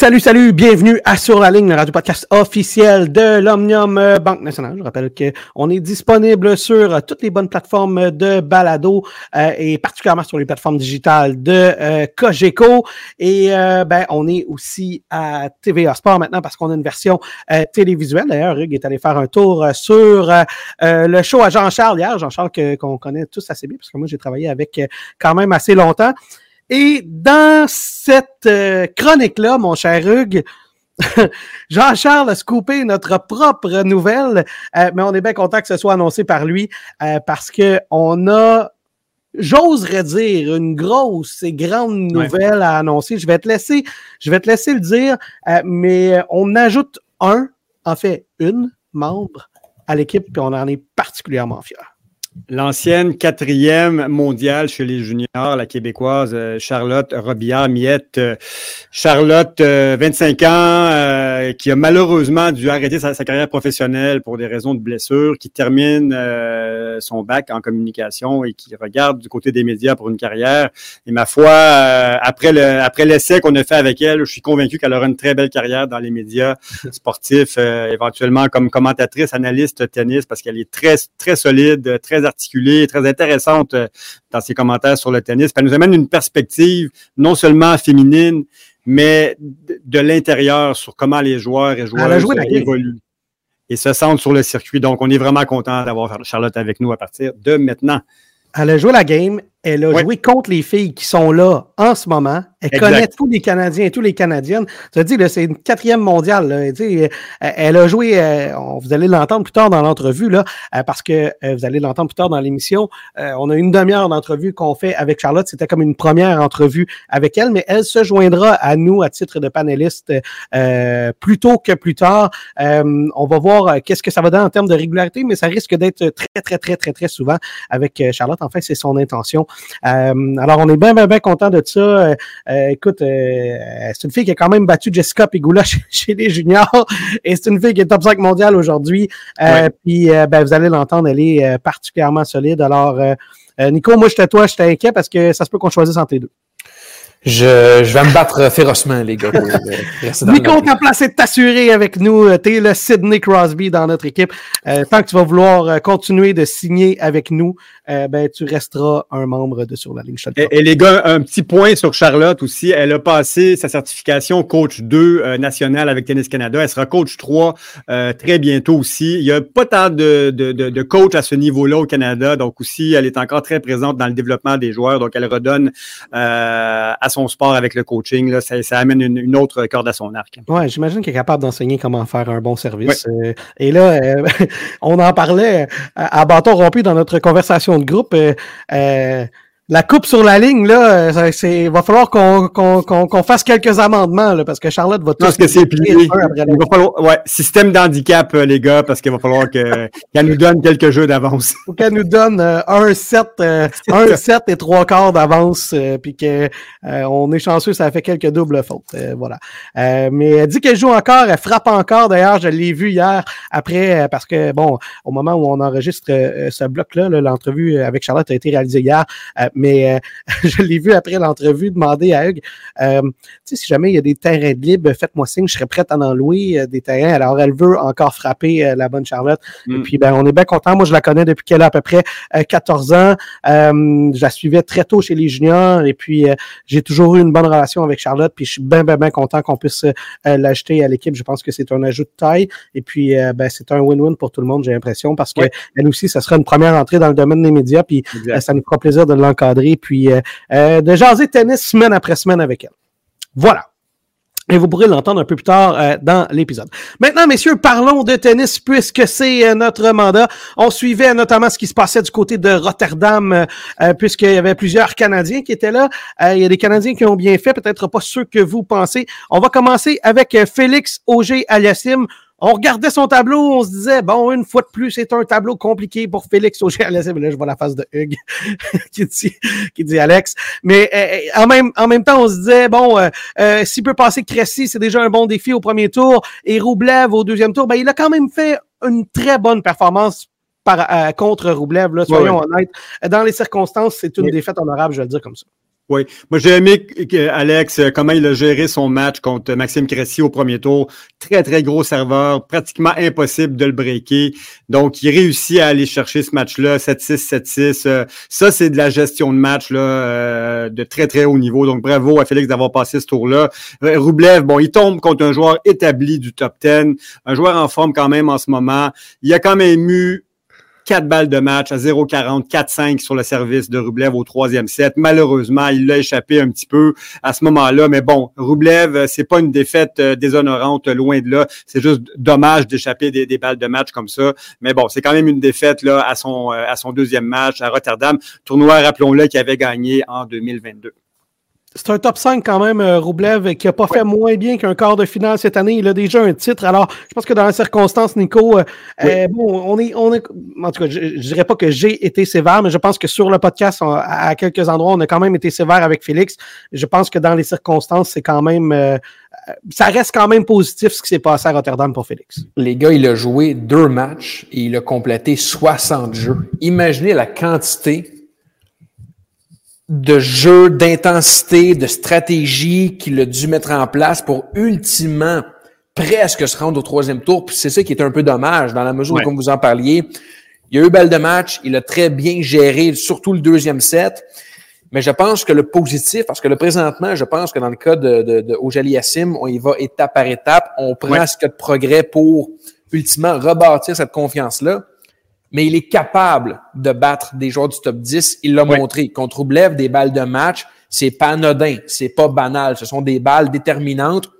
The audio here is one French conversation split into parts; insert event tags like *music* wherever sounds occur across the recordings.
Salut, salut, bienvenue à Sur la ligne, le radio podcast officiel de l'Omnium euh, Banque Nationale. Je rappelle qu'on est disponible sur euh, toutes les bonnes plateformes de balado euh, et particulièrement sur les plateformes digitales de Cogeco. Et ben, on est aussi à TVA Sport maintenant parce qu'on a une version télévisuelle. D'ailleurs, Hugues est allé faire un tour sur le show à Jean-Charles hier. Jean-Charles qu'on connaît tous assez bien parce que moi, j'ai travaillé avec quand même assez longtemps. Et dans cette euh, chronique-là, mon cher Hugues, *laughs* Jean-Charles a scoopé notre propre nouvelle, euh, mais on est bien content que ce soit annoncé par lui euh, parce que on a, j'oserais dire, une grosse et grande nouvelle à annoncer. Je vais te laisser, je vais te laisser le dire, mais on ajoute un, en fait une membre à l'équipe, puis on en est particulièrement fiers. L'ancienne quatrième mondiale chez les juniors, la québécoise euh, Charlotte Robillard-Miette. Euh, Charlotte, 25 euh, qui a malheureusement dû arrêter sa, carrière professionnelle pour des raisons de blessure, qui termine son bac en communication et qui regarde du côté des médias pour une carrière. Et ma foi, après le après l'essai qu'on a fait avec elle, je suis convaincu qu'elle aura une très belle carrière dans les médias *laughs* sportifs, éventuellement comme commentatrice, analyste tennis, parce qu'elle est très très solide, très articulée, très intéressante euh, dans ses commentaires sur le tennis. Elle nous amène une perspective non seulement féminine, mais de, l'intérieur sur comment les joueurs et joueuses évoluent et se sentent sur le circuit. Donc, on est vraiment content d'avoir Charlotte avec nous à partir de maintenant. Elle a joué la game, elle a joué contre les filles qui sont là en ce moment. Elle connaît tous les Canadiens et tous les Canadiennes. Tu as dit, c'est une quatrième mondiale. elle a joué, euh, vous allez l'entendre plus tard dans l'entrevue, là, euh, parce que euh, vous allez l'entendre plus tard dans l'émission. on a une demi-heure d'entrevue qu'on fait avec Charlotte. C'était comme une première entrevue avec elle, mais elle se joindra à nous à titre de panéliste plus tôt que plus tard. on va voir qu'est-ce que ça va donner en termes de régularité, mais ça risque d'être très, très, très, très, très souvent avec Charlotte. En fait, c'est son intention. Euh, alors, on est bien, bien, bien content de ça. Euh, euh, écoute, c'est une fille qui a quand même battu Jessica Pigula *laughs* chez, les juniors et c'est une fille qui est top 5 mondial aujourd'hui. Puis, ben, vous allez l'entendre, elle est particulièrement solide. Alors, Nico, moi, j'étais toi, j'étais inquiet parce que ça se peut qu'on choisisse entre les deux. Je, je, vais me battre férocement, les gars. Nico, t'as placé de t'assurer avec nous. T'es le Sidney Crosby dans notre équipe. tant que tu vas vouloir continuer de signer avec nous, euh, ben, tu resteras un membre de Sur la ligne. Et, et, les gars, un petit point sur Charlotte aussi. Elle a passé sa certification coach 2 euh, national avec Tennis Canada. Elle sera coach 3 euh, très bientôt aussi. Il n'y a pas tant de, de, de, de coach à ce niveau-là au Canada. Donc aussi, elle est encore très présente dans le développement des joueurs. Donc, elle redonne à son sport avec le coaching. Là. Ça, ça amène une, autre corde à son arc. Oui, j'imagine qu'elle est capable d'enseigner comment faire un bon service. et là, *laughs* on en parlait à, à bâton rompu dans notre conversation de groupe. Euh, euh, la coupe sur la ligne, là, euh, c'est, va falloir qu'on, qu'on, qu'on, fasse quelques amendements, là, parce que Charlotte va tout. Parce que c'est plié. Il va falloir, ouais, système d'handicap, les gars, parce qu'il va falloir que, *laughs* qu'elle nous donne quelques jeux d'avance. Faut qu'elle nous donne un set, un *laughs* set et trois quarts d'avance, puis que on est chanceux, ça a fait quelques doubles fautes. voilà. mais elle dit qu'elle joue encore, elle frappe encore. D'ailleurs, je l'ai vu hier après, parce que bon, au moment où on enregistre ce bloc-là, l'entrevue avec Charlotte a été réalisée hier mais euh, *laughs* je l'ai vu après l'entrevue demander à Hugues, euh, tu sais, si jamais il y a des terrains de libre, faites-moi signe, je serais prête à en louer des terrains. Alors, elle veut encore frapper la bonne Charlotte. Et mm. puis, ben, on est bien content. Moi, je la connais depuis qu'elle a à peu près 14 ans. je la suivais très tôt chez les juniors et puis j'ai toujours eu une bonne relation avec Charlotte. Puis, je suis bien, bien, bien content qu'on puisse l'ajouter à l'équipe. Je pense que c'est un ajout de taille. Et puis, ben, c'est un win-win pour tout le monde, j'ai l'impression, parce que elle aussi, ça sera une première entrée dans le domaine des médias, puis euh, ça nous fera plaisir de puis euh, euh, de jaser tennis semaine après semaine avec elle. Voilà. Et vous pourrez l'entendre un peu plus tard dans l'épisode. Maintenant, messieurs, parlons de tennis puisque c'est notre mandat. On suivait notamment ce qui se passait du côté de Rotterdam puisqu'il y avait plusieurs Canadiens qui étaient là. il y a des Canadiens qui ont bien fait, peut-être pas ceux que vous pensez. On va commencer avec Félix Auger-Aliassime on regardait son tableau, on se disait, bon, une fois de plus, c'est un tableau compliqué pour Félix Auger. Là, je vois la face de Hugues *laughs* qui, dit, qui dit Alex. Mais euh, en, même, en même temps, on se disait, bon, euh, euh, s'il peut passer Cressy, c'est déjà un bon défi au premier tour. Et Roublev au deuxième tour, ben, il a quand même fait une très bonne performance par, contre Roublev, là, soyons honnêtes. Dans les circonstances, c'est une défaite honorable, je vais le dire comme ça. Oui. Moi, j'ai aimé, Alex, euh, comment il a géré son match contre Maxime Cressy au premier tour. Très, très gros serveur, pratiquement impossible de le breaker. Donc, il réussit à aller chercher ce match-là, 7-6, 7-6. Euh, ça, c'est de la gestion de match là, euh, de très, très haut niveau. Donc, bravo à Félix d'avoir passé ce tour-là. Roublev, bon, il tombe contre un joueur établi du top 10, un joueur en forme quand même en ce moment. Il a quand même eu 4 balles de match à 0,40, 4-5 sur le service de Rublev au troisième set. Malheureusement, il l'a échappé un petit peu à ce moment-là. Mais bon, Rublev, euh, c'est pas une défaite euh, déshonorante, loin de là. C'est juste dommage d'échapper des, balles de match comme ça. Mais bon, c'est quand même une défaite là à son, euh, à son deuxième match à Rotterdam. Tournoi, rappelons-le, qui avait gagné en 2022. C'est un top 5 quand même, euh, Roublev, qui a pas fait moins bien qu'un quart de finale cette année. Il a déjà un titre. Alors, je pense que dans les circonstances, Nico, euh, euh, bon, on est, on est, en tout cas, je, je dirais pas que j'ai été sévère, mais je pense que sur le podcast, à quelques endroits, on a quand même été sévère avec Félix. Je pense que dans les circonstances, c'est quand même, ça reste quand même positif ce qui s'est passé à Rotterdam pour Félix. Les gars, il a joué deux matchs et il a complété 60 jeux. Imaginez la quantité de jeu, d'intensité, de stratégie qu'il a dû mettre en place pour ultimement presque se rendre au troisième tour. Puis c'est ça qui est un peu dommage dans la mesure où, comme vous en parliez, il y a eu balle de match, il a très bien géré, surtout le deuxième set. Mais je pense que le positif, parce que le présentement, je pense que dans le cas de, de, de on y va étape par étape, on prend ce cas de progrès pour ultimement rebâtir cette confiance-là mais il est capable de battre des joueurs du top 10. Il l'a montré. Contre Roublev, des balles de match, c'est pas anodin, c'est pas banal. Ce sont des balles déterminantes.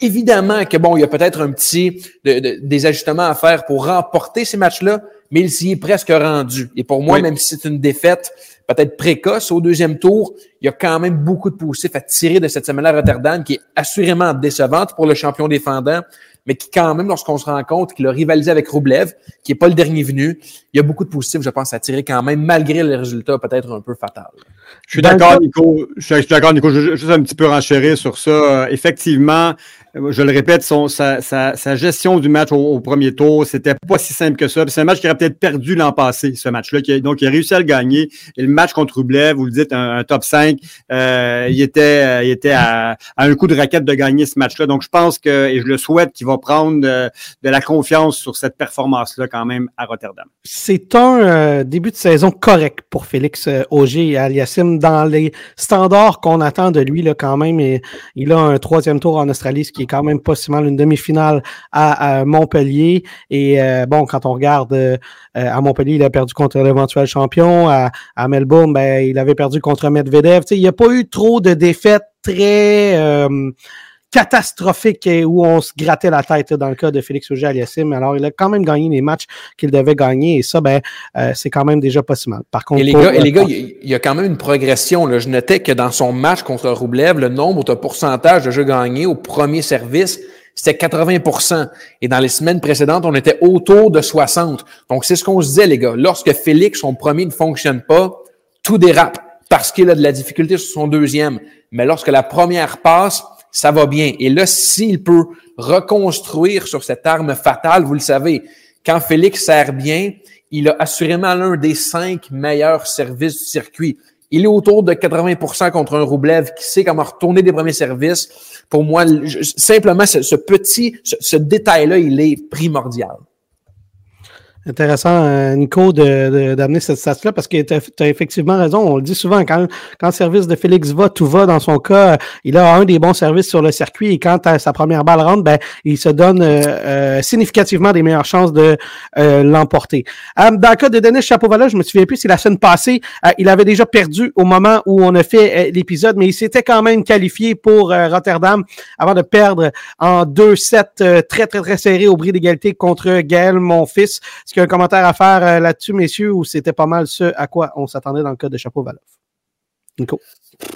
Évidemment que bon, il y a peut-être un petit des ajustements à faire pour remporter ces matchs-là, mais il s'y est presque rendu. Et pour moi, même si c'est une défaite peut-être précoce au deuxième tour, il y a quand même beaucoup de positifs à tirer de cette semaine-là à Rotterdam, qui est assurément décevante pour le champion défendant mais qui quand même, lorsqu'on se rend compte qu'il a rivalisé avec Roublev, qui est pas le dernier venu, il y a beaucoup de positifs, je pense, à tirer quand même, malgré les résultats peut-être un peu fatal. Je suis d'accord, Nico. Je suis d'accord, Nico. Je juste un petit peu renchérir sur ça. Euh, effectivement, je le répète, son, sa, sa, gestion du match au, premier tour, c'était pas si simple que ça. C'est un match qui aurait peut-être perdu l'an passé, ce match-là. Donc, il a réussi à le gagner. Et le match contre Roublev, vous le dites, un, top 5, euh, il était, euh, il était à, un coup de raquette de gagner ce match-là. Donc, je pense que, et je le souhaite, qu'il va prendre de, la confiance sur cette performance-là quand même à Rotterdam. C'est un euh, début de saison correct pour Félix Auger et Aliassim dans les standards qu'on attend de lui là, quand même. Et, il a un troisième tour en Australie, ce qui est quand même possiblement une demi-finale à, Montpellier. Et euh, bon, quand on regarde euh, à Montpellier, il a perdu contre l'éventuel champion. À, Melbourne, ben, il avait perdu contre Medvedev. il n'y a pas eu trop de défaites très euh, catastrophiques où on se grattait la tête dans le cas de Félix auger aliassime Alors, il a quand même gagné les matchs qu'il devait gagner et ça, ben, c'est quand même déjà pas si mal. Par contre, et les gars, et les gars il y, a quand même une progression. Là. Je notais que dans son match contre Roublev, le nombre de pourcentage de jeux gagnés au premier service, c'était 80% Et dans les semaines précédentes, on était autour de 60 Donc, c'est ce qu'on se disait, les gars. Lorsque Félix, son premier, ne fonctionne pas, tout dérape parce qu'il a de la difficulté sur son deuxième. Mais lorsque la première passe, ça va bien. Et là, s'il peut reconstruire sur cette arme fatale, vous le savez, quand Félix sert bien, il a assurément l'un des cinq meilleurs services du circuit. Il est autour de 80% contre un Roublev qui sait comment retourner des premiers services. Pour moi, simplement, ce, petit, ce détail-là, il est primordial. Intéressant, euh, Nico, d'amener de, cette stat-là, parce que tu as, effectivement raison. On le dit souvent, quand, quand le service de Félix va, tout va. Dans son cas, il a un des bons services sur le circuit et quand sa première balle rentre, ben, il se donne euh, euh, significativement des meilleures chances de l'emporter. dans le cas de Denis Chapovalov, je me souviens plus si la semaine passée, il avait déjà perdu au moment où on a fait l'épisode, mais il s'était quand même qualifié pour Rotterdam avant de perdre en 2-7 très, très, très serré au bris d'égalité contre Gaël, mon fils. Un commentaire à faire euh, là-dessus, messieurs, ou c'était pas mal ce à quoi on s'attendait dans le cas de Chapeau Valov? Nico?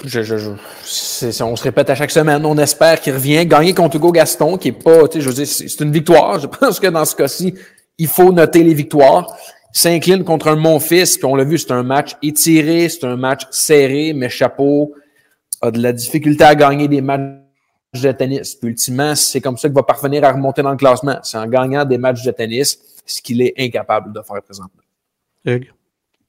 On se répète à chaque semaine. On espère qu'il revient. Gagner contre Hugo Gaston, qui est pas, je veux dire, c'est une victoire. Je *laughs* pense que dans ce cas-ci, il faut noter les victoires. S'incline contre un Mon-Fils, puis on l'a vu, c'est un match étiré, c'est un match serré, mais Chapeau a de la difficulté à gagner des matchs de tennis. Puis ultimement, c'est comme ça qu'il va parvenir à remonter dans le classement. C'est en gagnant des matchs de tennis ce qu'il est incapable de faire présentement.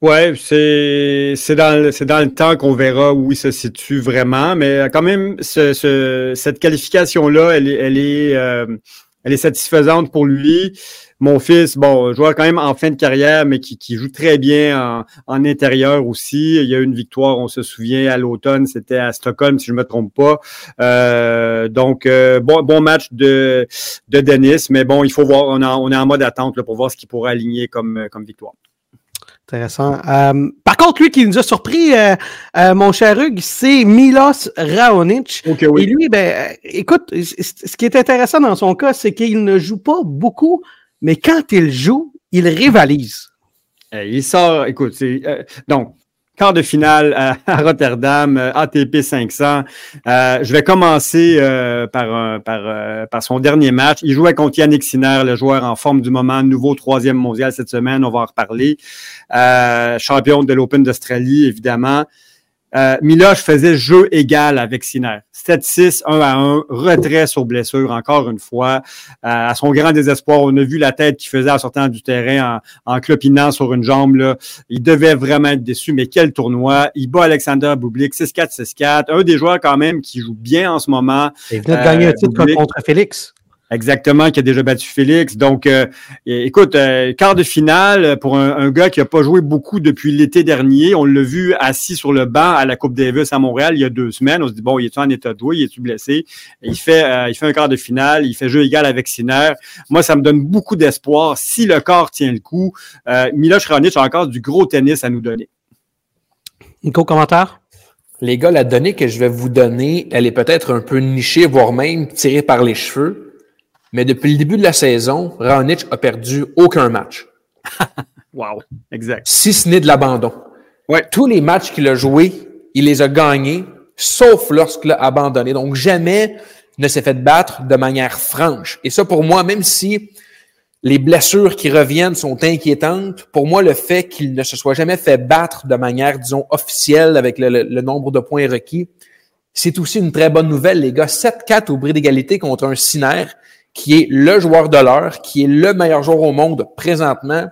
Oui, c'est dans, dans le temps qu'on verra où il se situe vraiment, mais quand même, ce, cette qualification-là, elle, elle, est, euh, elle est satisfaisante pour lui. Mon fils, bon, joueur quand même en fin de carrière, mais qui, joue très bien en, intérieur aussi. Il y a eu une victoire, on se souvient, à l'automne, c'était à Stockholm, si je ne me trompe pas. Euh, donc, euh, bon, match de, de Denis, mais bon, il faut voir, on, on est en mode attente pour voir ce qu'il pourra aligner comme victoire. Intéressant. Euh, par contre, lui qui nous a surpris, euh, euh, mon cher Hugues, c'est Milos Raonic. Et lui, ben, écoute, ce qui est intéressant dans son cas, c'est qu'il ne joue pas beaucoup mais quand il joue, il rivalise. Il sort, écoute, c'est, euh, donc, quart de finale à, *laughs* Rotterdam, euh, ATP 500. je vais commencer par, par, par son dernier match. Il jouait contre Yannick Sinner, le joueur en forme du moment, nouveau troisième mondial cette semaine, on va en reparler. champion de l'Open d'Australie, évidemment. Euh, Miloche faisait jeu égal avec Sinner. 7-6, 1 à 1, retrait sur blessure, encore une fois. Euh, à son grand désespoir, on a vu la tête qu'il faisait en sortant du terrain, en, en clopinant sur une jambe. Là. Il devait vraiment être déçu, mais quel tournoi. Il bat Alexander Bublik, 6-4, 6-4. Un des joueurs quand même qui joue bien en ce moment. Il venait de gagner un euh, titre contre Félix. Exactement, qui a déjà battu Félix. Donc, euh, écoute, euh, quart de finale pour un, gars qui n'a pas joué beaucoup depuis l'été dernier. On l'a vu assis sur le banc à la Coupe Davis à Montréal il y a deux semaines. On se dit, bon, il est en état de jouer? Il est-tu blessé? il fait, euh, il fait un quart de finale, il fait jeu égal avec Sinner. Moi, ça me donne beaucoup d'espoir. Si le corps tient le coup, euh, Miloš Raonic a encore du gros tennis à nous donner. Nico, commentaire? Les gars, la donnée que je vais vous donner, elle est peut-être un peu nichée, voire même tirée par les cheveux. Mais depuis le début de la saison, Raonic a perdu aucun match. *laughs* wow, exact. Si ce n'est de l'abandon. Ouais. Tous les matchs qu'il a joués, il les a gagnés, sauf lorsqu'il a abandonné. Donc, jamais ne s'est fait battre de manière franche. Et ça, pour moi, même si les blessures qui reviennent sont inquiétantes, pour moi, le fait qu'il ne se soit jamais fait battre de manière, disons, officielle avec le, le nombre de points requis, c'est aussi une très bonne nouvelle, les gars. 7-4 au bris d'égalité contre un Siner qui est le joueur de l'heure, qui est le meilleur joueur au monde présentement,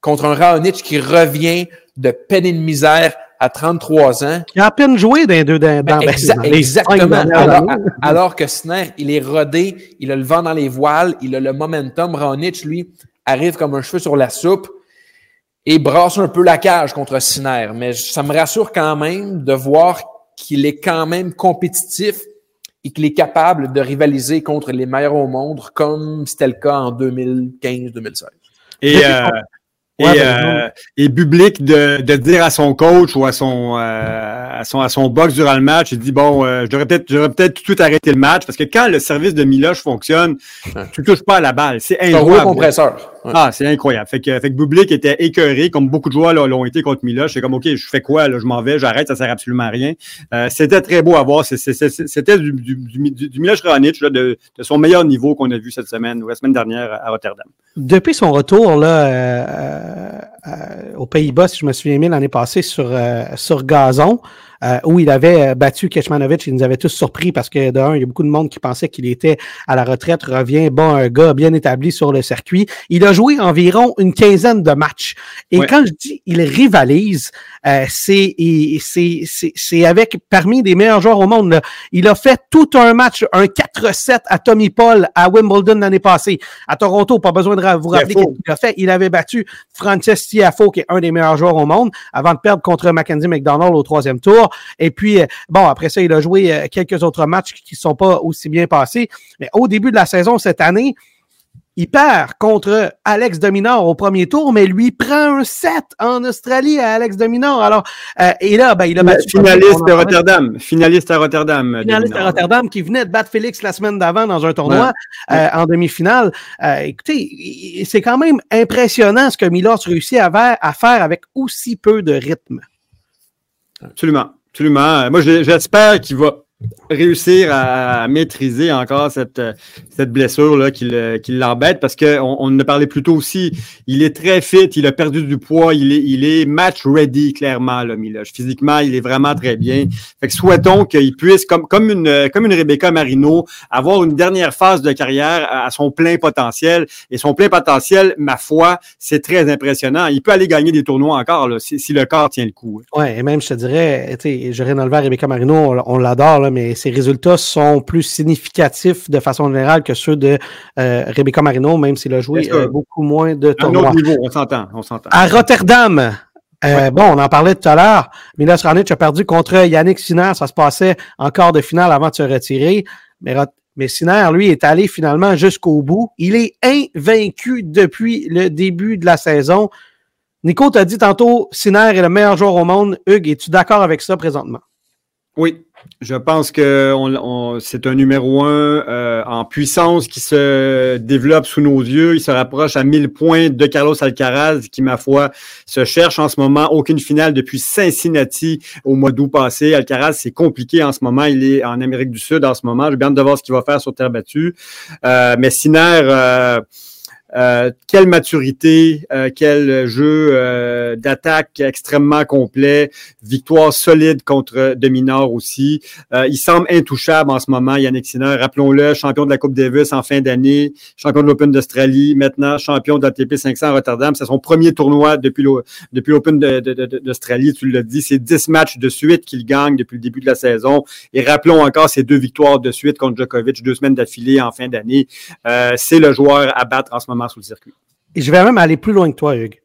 contre un Raonic qui revient de peine et de misère à 33 ans. Il a à peine joué dans deux dans, ben, Exactement. Alors, que Sner, il est rodé, il a le vent dans les voiles, il a le momentum. Raonic, lui, arrive comme un cheveu sur la soupe et brasse un peu la cage contre Siner. Mais ça me rassure quand même de voir qu'il est quand même compétitif et qu'il est capable de rivaliser contre les meilleurs au monde, comme c'était le cas en 2015-2016. Et, euh, et, euh, et de, de, dire à son coach ou à son, euh, à son, à son box durant le match, il dit bon, euh, je devrais peut-être, peut-être tout de suite arrêter le match parce que quand le service de Miloche fonctionne, tu touches pas à la balle. C'est un compresseur. Ah, c'est incroyable. Fait que, fait que Bublik était écœuré, comme beaucoup de joueurs l'ont été contre Miloche. C'est comme ok, je fais quoi là, je m'en vais, j'arrête, ça sert absolument à rien. Euh, c'était très beau à voir. C'était du, du, du, Raonic de, de, son meilleur niveau qu'on a vu cette semaine ou la semaine dernière à Rotterdam. Depuis son retour là. Euh, euh, aux Pays-Bas, si je me souviens bien, l'année passée sur, sur gazon. Euh, où il avait battu Keshmanovic. Il nous avait tous surpris parce que, d'un, il y a beaucoup de monde qui pensait qu'il était à la retraite, revient, bon, un gars bien établi sur le circuit. Il a joué environ une quinzaine de matchs. Et quand je dis il rivalise, euh, c'est c'est avec parmi les meilleurs joueurs au monde. Il a fait tout un match, un 4-7 à Tommy Paul à Wimbledon l'année passée. À Toronto, pas besoin de vous rappeler qu'il a fait. Il avait battu Frances Tiafo, qui est un des meilleurs joueurs au monde, avant de perdre contre Mackenzie McDonald au troisième tour. Et puis, euh, bon, après ça, il a joué euh, quelques autres matchs qui ne sont pas aussi bien passés. Mais au début de la saison cette année, il perd contre Alex Dominor au premier tour, mais lui prend un 7 en Australie à Alex Dominor. Alors, euh, et là, ben, il a battu. Finaliste de Rotterdam. Finaliste à Rotterdam. Finaliste à Rotterdam qui venait de battre Félix la semaine d'avant dans un tournoi euh, en demi-finale. Euh, écoutez, c'est quand même impressionnant ce que Milos réussit à faire avec aussi peu de rythme. Absolument. Absolument. Moi, j'espère qu'il va réussir à maîtriser encore cette, cette blessure-là qui, l'embête parce qu'on on en a parlé plus tôt aussi. Il est très fit, il a perdu du poids, il est, il est match ready, clairement, là, Miloche. Physiquement, il est vraiment très bien. Fait que souhaitons qu'il puisse, comme, comme, une, comme une Rebecca Marino, avoir une dernière phase de carrière à son plein potentiel. Et son plein potentiel, ma foi, c'est très impressionnant. Il peut aller gagner des tournois encore si, le corps tient le coup. Oui, et même, je te dirais, j'aurais enlevé à Rebecca Marino, on, on l'adore, mais ses résultats sont plus significatifs de façon générale que ceux de euh, Rebecca Marino, même s'il a joué euh, beaucoup moins de tournois. niveau, on s'entend, on s'entend. À Rotterdam, euh, Bon, on en parlait tout à l'heure. Milos Raonic a perdu contre Yannick Sinner. Ça se passait en quart de finale avant de se retirer. Mais, mais Sinner, lui, est allé finalement jusqu'au bout. Il est invaincu depuis le début de la saison. Nico t'a dit tantôt, Sinner est le meilleur joueur au monde. Hugues, es-tu d'accord avec ça présentement? Oui, je pense que c'est un numéro un euh, en puissance qui se développe sous nos yeux. Il se rapproche à 1000 points de Carlos Alcaraz, qui, ma foi, se cherche en ce moment. Aucune finale depuis Cincinnati au mois d'août passé. Alcaraz, c'est compliqué en ce moment. Il est en Amérique du Sud en ce moment. J'ai bien de voir ce qu'il va faire sur terre battue. Euh, mais. Euh, euh, quelle maturité, euh, quel jeu euh, d'attaque extrêmement complet, victoire solide contre Dominor aussi. il semble intouchable en ce moment, Yannick Sinner. Rappelons-le, champion de la Coupe Davis en fin d'année, champion de l'Open d'Australie, maintenant champion de la TP 500 à Rotterdam. C'est son premier tournoi depuis l'Open d'Australie, tu l'as dit. C'est 10 matchs de suite qu'il gagne depuis le début de la saison. Et rappelons encore ces deux victoires de suite contre Djokovic, deux semaines d'affilée en fin d'année. C'est le joueur à battre en ce moment sur le circuit. Et je vais même aller plus loin que toi, Hugues.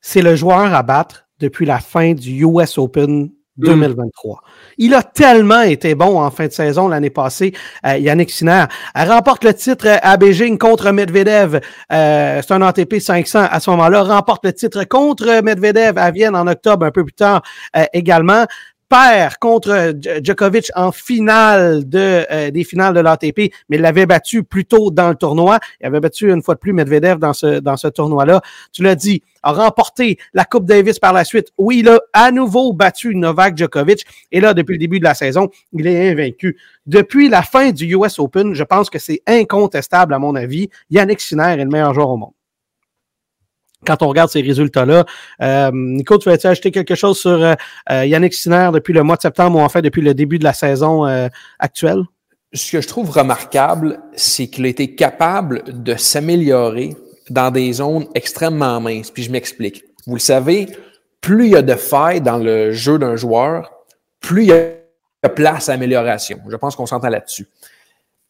C'est le joueur à battre depuis la fin du US Open 2023. Il a tellement été bon en fin de saison l'année passée, euh, Yannick Sinner. Elle remporte le titre à Beijing contre Medvedev. Euh, c'est un ATP 500 à ce moment-là. Remporte le titre contre Medvedev à Vienne en octobre, un peu plus tard euh, également perd contre Djokovic en finale de, euh, des finales de l'ATP, mais il l'avait battu plus tôt dans le tournoi. Il avait battu une fois de plus Medvedev dans ce, dans ce tournoi-là. Tu l'as dit, a remporté la Coupe Davis par la suite. Oui, il a à nouveau battu Novak Djokovic. Et là, depuis le début de la saison, il est invaincu. Depuis la fin du US Open, je pense que c'est incontestable, à mon avis. Yannick Sinner est le meilleur joueur au monde quand on regarde ces résultats-là. Euh, Nico, tu veux-tu ajouter quelque chose sur euh, euh, Yannick Sinner depuis le mois de septembre ou en fait depuis le début de la saison actuelle? Ce que je trouve remarquable, c'est qu'il a été capable de s'améliorer dans des zones extrêmement minces. Puis je m'explique. Vous le savez, plus il y a de failles dans le jeu d'un joueur, plus il y a place à amélioration. Je pense qu'on s'entend là-dessus.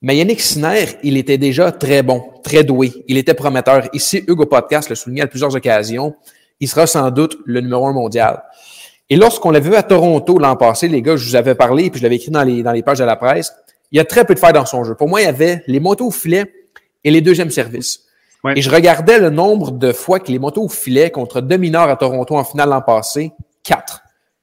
Mais Yannick Sinner, il était déjà très bon, très doué. Il était prometteur. Ici, Hugo Podcast le souligné à plusieurs occasions. Il sera sans doute le numéro un mondial. Et lorsqu'on l'a vu à Toronto l'an passé, les gars, je vous avais parlé, puis je l'avais écrit dans les, dans les pages de la presse, il y a très peu de failles dans son jeu. Pour moi, il y avait les motos au filet et les deuxièmes services. Et je regardais le nombre de fois que les motos au filet contre deux mineurs à Toronto en finale l'an passé, quatre.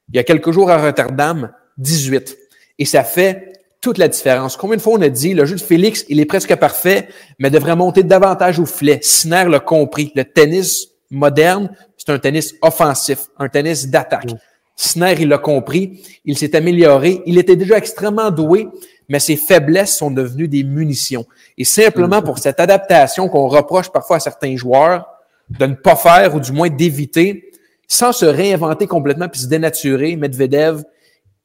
Il y a quelques jours à Rotterdam, 18. Et ça fait toute la différence. Combien de fois on a dit, le jeu de Félix, il est presque parfait, mais devrait monter davantage au filet. Siner l'a compris. Le tennis moderne, c'est un tennis offensif, un tennis d'attaque. Siner, il l'a compris. Il s'est amélioré. Il était déjà extrêmement doué, mais ses faiblesses sont devenues des munitions. Et simplement pour cette adaptation qu'on reproche parfois à certains joueurs de ne pas faire ou du moins d'éviter, sans se réinventer complètement puis se dénaturer, Medvedev,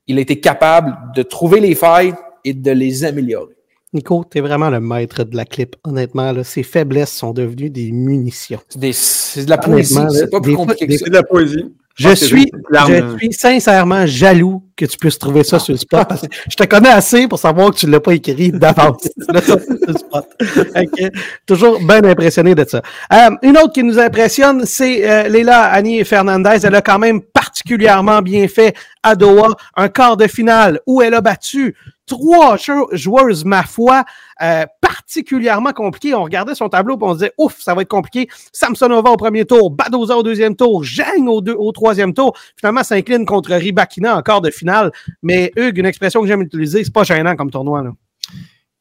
il a été capable de trouver les failles et de les améliorer. Nico, tu es vraiment le maître de la clip. Honnêtement, là, ses faiblesses sont devenues des munitions. C'est de la poésie. C'est pas plus compliqué que ça. C'est de la poésie. Je suis, je suis sincèrement jaloux que tu puisses trouver ça sur le spot parce que je te connais assez pour savoir que tu ne l'as pas écrit d'avance. *laughs* Toujours bien impressionné de ça. Euh, une autre qui nous impressionne, c'est euh, Léla Annie Fernandez. Elle a quand même particulièrement bien fait à Doha, un quart de finale où elle a battu trois joueuses, ma foi, euh, particulièrement compliquées. On regardait son tableau et on se disait, ouf, ça va être compliqué. Samsonova au premier tour, Badoza au deuxième tour, Zhang au, au troisième tour. Finalement, s'incline contre Ribakina en quart de finale. Mais Hugues, une expression que j'aime utiliser, c'est pas gênant comme tournoi. Là.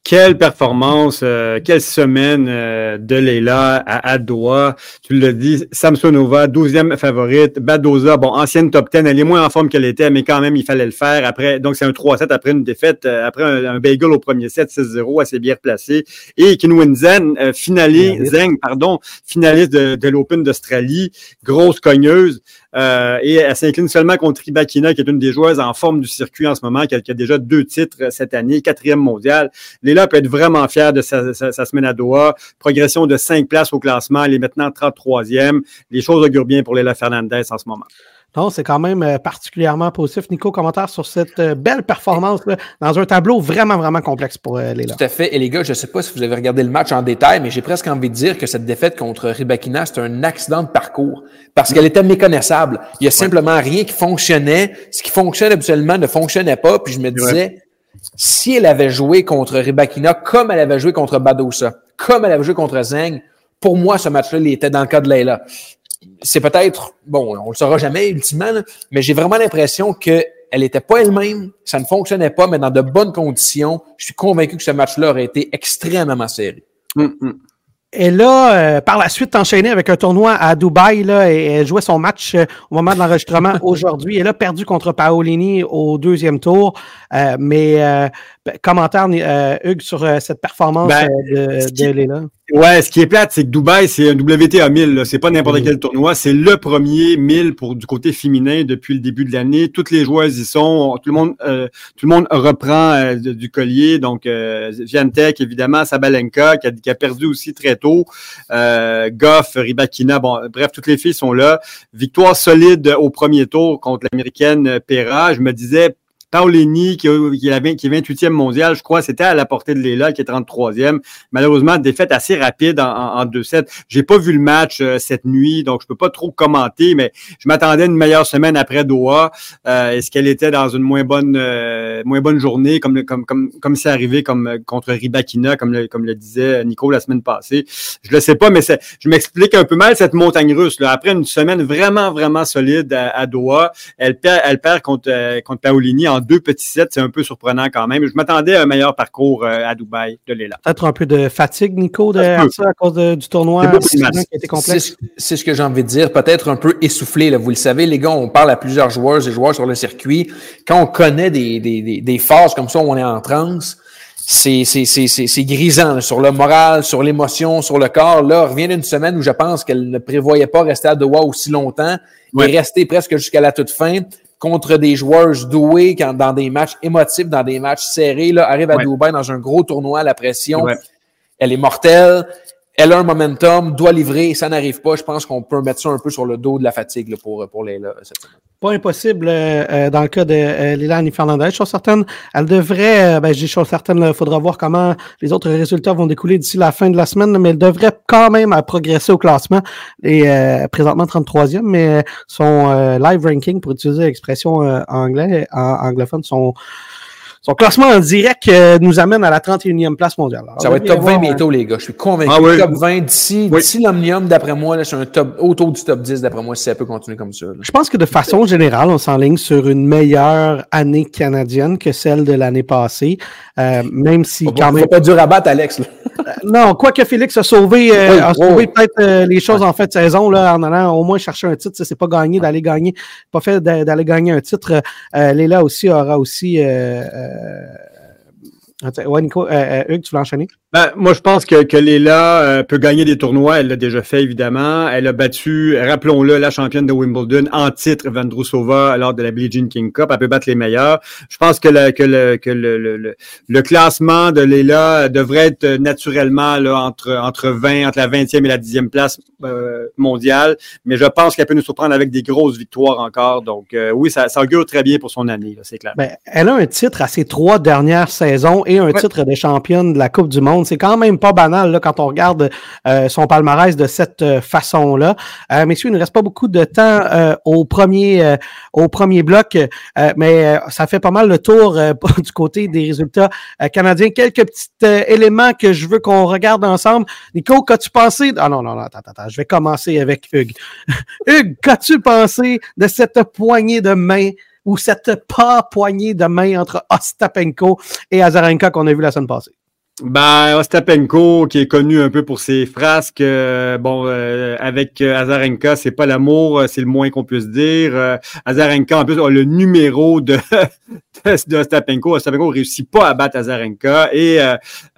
Quelle performance, euh, quelle semaine euh, de Leila à, Doha. Tu l'as dit, Samsonova, 12e favorite. Badoza, bon, ancienne top 10, elle est moins en forme qu'elle était, mais quand même, il fallait le faire. Après, donc, c'est un 3-7 après une défaite, euh, après un, bagel au premier set, 6-0, assez bien placé. Et Kinwin Zen, finaliste, Zeng, pardon, finaliste de, de l'Open d'Australie, grosse cogneuse. Euh, et elle s'incline seulement contre Ribakina, qui est une des joueuses en forme du circuit en ce moment, qui a, déjà deux titres cette année, quatrième mondial. Léla peut être vraiment fière de sa, semaine à Doha. Progression de cinq places au classement. Elle est maintenant 33e. Les choses augurent bien pour Léla Fernandez en ce moment. Non, c'est quand même euh, particulièrement positif. Nico, commentaire sur cette euh, belle performance dans un tableau vraiment, vraiment complexe pour euh, Léla. Tout à fait. Et les gars, je ne sais pas si vous avez regardé le match en détail, mais j'ai presque envie de dire que cette défaite contre Ribakina, c'est un accident de parcours parce qu'elle était méconnaissable. Il n'y a simplement rien qui fonctionnait. Ce qui fonctionne habituellement ne fonctionnait pas. Puis je me disais, si elle avait joué contre Ribakina comme elle avait joué contre Badosa, comme elle avait joué contre Zeng, pour moi, ce match-là, il était dans le cas de Leila c'est peut-être, bon, on le saura jamais ultimement, mais j'ai vraiment l'impression qu'elle n'était pas elle-même, ça ne fonctionnait pas, mais dans de bonnes conditions. Je suis convaincu que ce match-là aurait été extrêmement serré. Mm, mm. Elle a, euh, par la suite, enchaîné avec un tournoi à Dubaï là, et elle jouait son match euh, au moment de l'enregistrement *laughs* aujourd'hui. Elle a perdu contre Paolini au deuxième tour. Euh, mais ben, commentaire, Hugues, sur cette performance ben, de, de Léla. Ouais, ce qui est plate, c'est que Dubaï, c'est un WTA 1000. C'est pas n'importe quel tournoi. C'est le premier 1000 pour du côté féminin depuis le début de l'année. Toutes les joueuses y sont. Tout le monde, euh, tout le monde reprend euh, du collier. Donc, euh, évidemment, Sabalenka, qui a, perdu aussi très tôt. Euh, Goff, Ribakina. Bref, toutes les filles sont là. Victoire solide au premier tour contre l'américaine Pera. Je me disais, Paolini, qui, qui, est 28e mondial, je crois, c'était à la portée de Léla, qui est 33e. Malheureusement, défaite assez rapide en, en, 2-7. J'ai pas vu le match euh, cette nuit, donc je peux pas trop commenter, mais je m'attendais à une meilleure semaine après Doha. Euh, est-ce qu'elle était dans une moins bonne euh, moins bonne journée, comme comme comme comme c'est arrivé comme contre Ribakina, comme le, comme le disait Nico la semaine passée? Je le sais pas, mais je m'explique un peu mal cette montagne russe. Là. Après une semaine vraiment, vraiment solide à, Doha, elle perd, elle perd contre, contre Paolini en deux petits sets, c'est un peu surprenant quand même. Je m'attendais à un meilleur parcours euh, à Dubaï de Léla. Peut-être un peu de fatigue, Nico, de, à, cause du tournoi qui était complexe? C'est ce que j'ai envie de dire. Peut-être un peu essoufflé. Là. Vous le savez, les gars, on parle à plusieurs joueurs et joueurs sur le circuit. Quand on connaît des, des, des, phases comme ça où on est en transe, c'est grisant sur le moral, sur l'émotion, sur le corps. Là, revient d'une semaine où je pense qu'elle ne prévoyait pas rester à Doha aussi longtemps et rester presque jusqu'à la toute fin contre des joueurs doués quand, dans des matchs émotifs, dans des matchs serrés, là, arrive à Dubaï dans un gros tournoi, la pression, elle est mortelle. Elle a un momentum, doit livrer, ça n'arrive pas. Je pense qu'on peut mettre ça un peu sur le dos de la fatigue là, pour, pour cette semaine. Pas impossible euh, euh, dans le cas de euh, Lilani Fernandez. Je suis certaine, elle devrait, ben, je dis certaine, il faudra voir comment les autres résultats vont découler d'ici la fin de la semaine, mais elle devrait quand même progresser au classement. Et présentement 33e, mais son live ranking, pour utiliser l'expression anglais, anglophone, son son classement en direct euh, nous amène à la 31e place mondiale. ça va être top 20 bientôt, les gars. Je suis convaincu. Ah top 20 d'ici, d'ici l'Omnium, d'après moi, c'est un top autour du top 10, d'après moi, si ça peut continuer comme ça. Je pense que de façon générale, on s'enligne sur une meilleure année canadienne que celle de l'année passée. Euh, même si quand même. pas du rabat, Alex. Là. *laughs* Euh, non, quoique Félix a sauvé, a sauvé peut-être les choses en fait de saison là, en allant au moins chercher un titre. C'est pas gagné d'aller gagner, pas fait d'aller gagner un titre. Léla aussi aura aussi euh, ouais, Nico, euh, Hugues, tu veux enchaîner? Ben, moi, je pense que, que Léla euh, peut gagner des tournois. Elle l'a déjà fait, évidemment. Elle a battu, rappelons-le, la championne de Wimbledon en titre, Vandrousova, lors de la Billie Jean King Cup. Elle peut battre les meilleurs. Je pense que, le, que, le, que le, le, le classement de Léla devrait être naturellement là, entre, entre 20, entre la 20e et la 10e place euh, mondiale. Mais je pense qu'elle peut nous surprendre avec des grosses victoires encore. Donc, euh, oui, ça, ça augure très bien pour son année, c'est clair. Ben, elle a un titre à ses trois dernières saisons et un titre de championne de la Coupe du Monde c'est quand même pas banal là, quand on regarde euh, son palmarès de cette euh, façon-là. Euh, messieurs, il ne reste pas beaucoup de temps au premier au premier bloc, mais ça fait pas mal le tour *laughs* du côté des résultats canadiens. Quelques petits éléments que je veux qu'on regarde ensemble. Nico, qu'as-tu pensé? Ah non, non, non, attends, attends, je vais commencer avec Hugues. *laughs* Hugues, qu'as-tu pensé de cette poignée de main ou cette pas poignée de main entre Ostapenko et Azarenka qu'on a vu la semaine passée? Ben, Ostapenko, qui est connu un peu pour ses frasques, euh, bon, euh, avec euh, Azarenka, c'est pas l'amour, c'est le moins qu'on puisse dire. Azarenka, en plus, a le numéro *laughs* de, de Ostapenko. Ostapenko réussit pas à battre Azarenka et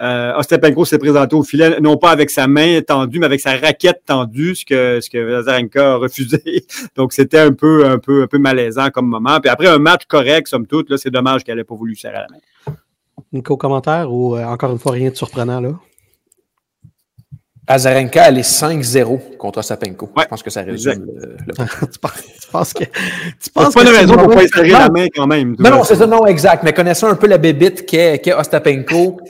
Ostapenko s'est présenté au filet, non pas avec sa main tendue, mais avec sa raquette tendue, ce que, ce que Azarenka a refusé. *laughs* Donc, c'était un peu, un peu, un peu malaisant comme moment. Puis après un match correct, somme toute, là, c'est dommage qu'elle ait pas voulu serrer la main. Nico, commentaire ou euh, encore une fois rien de surprenant là? Azarenka, elle est 5-0 contre Sapenko. Je pense que ça résume le, *laughs* tu, penses, que. Tu penses pas de raison pour pas serrer la main quand même. Non, non, c'est ça, non, exact. Mais connaissant un peu la bébite qu'est qu Ostapenko,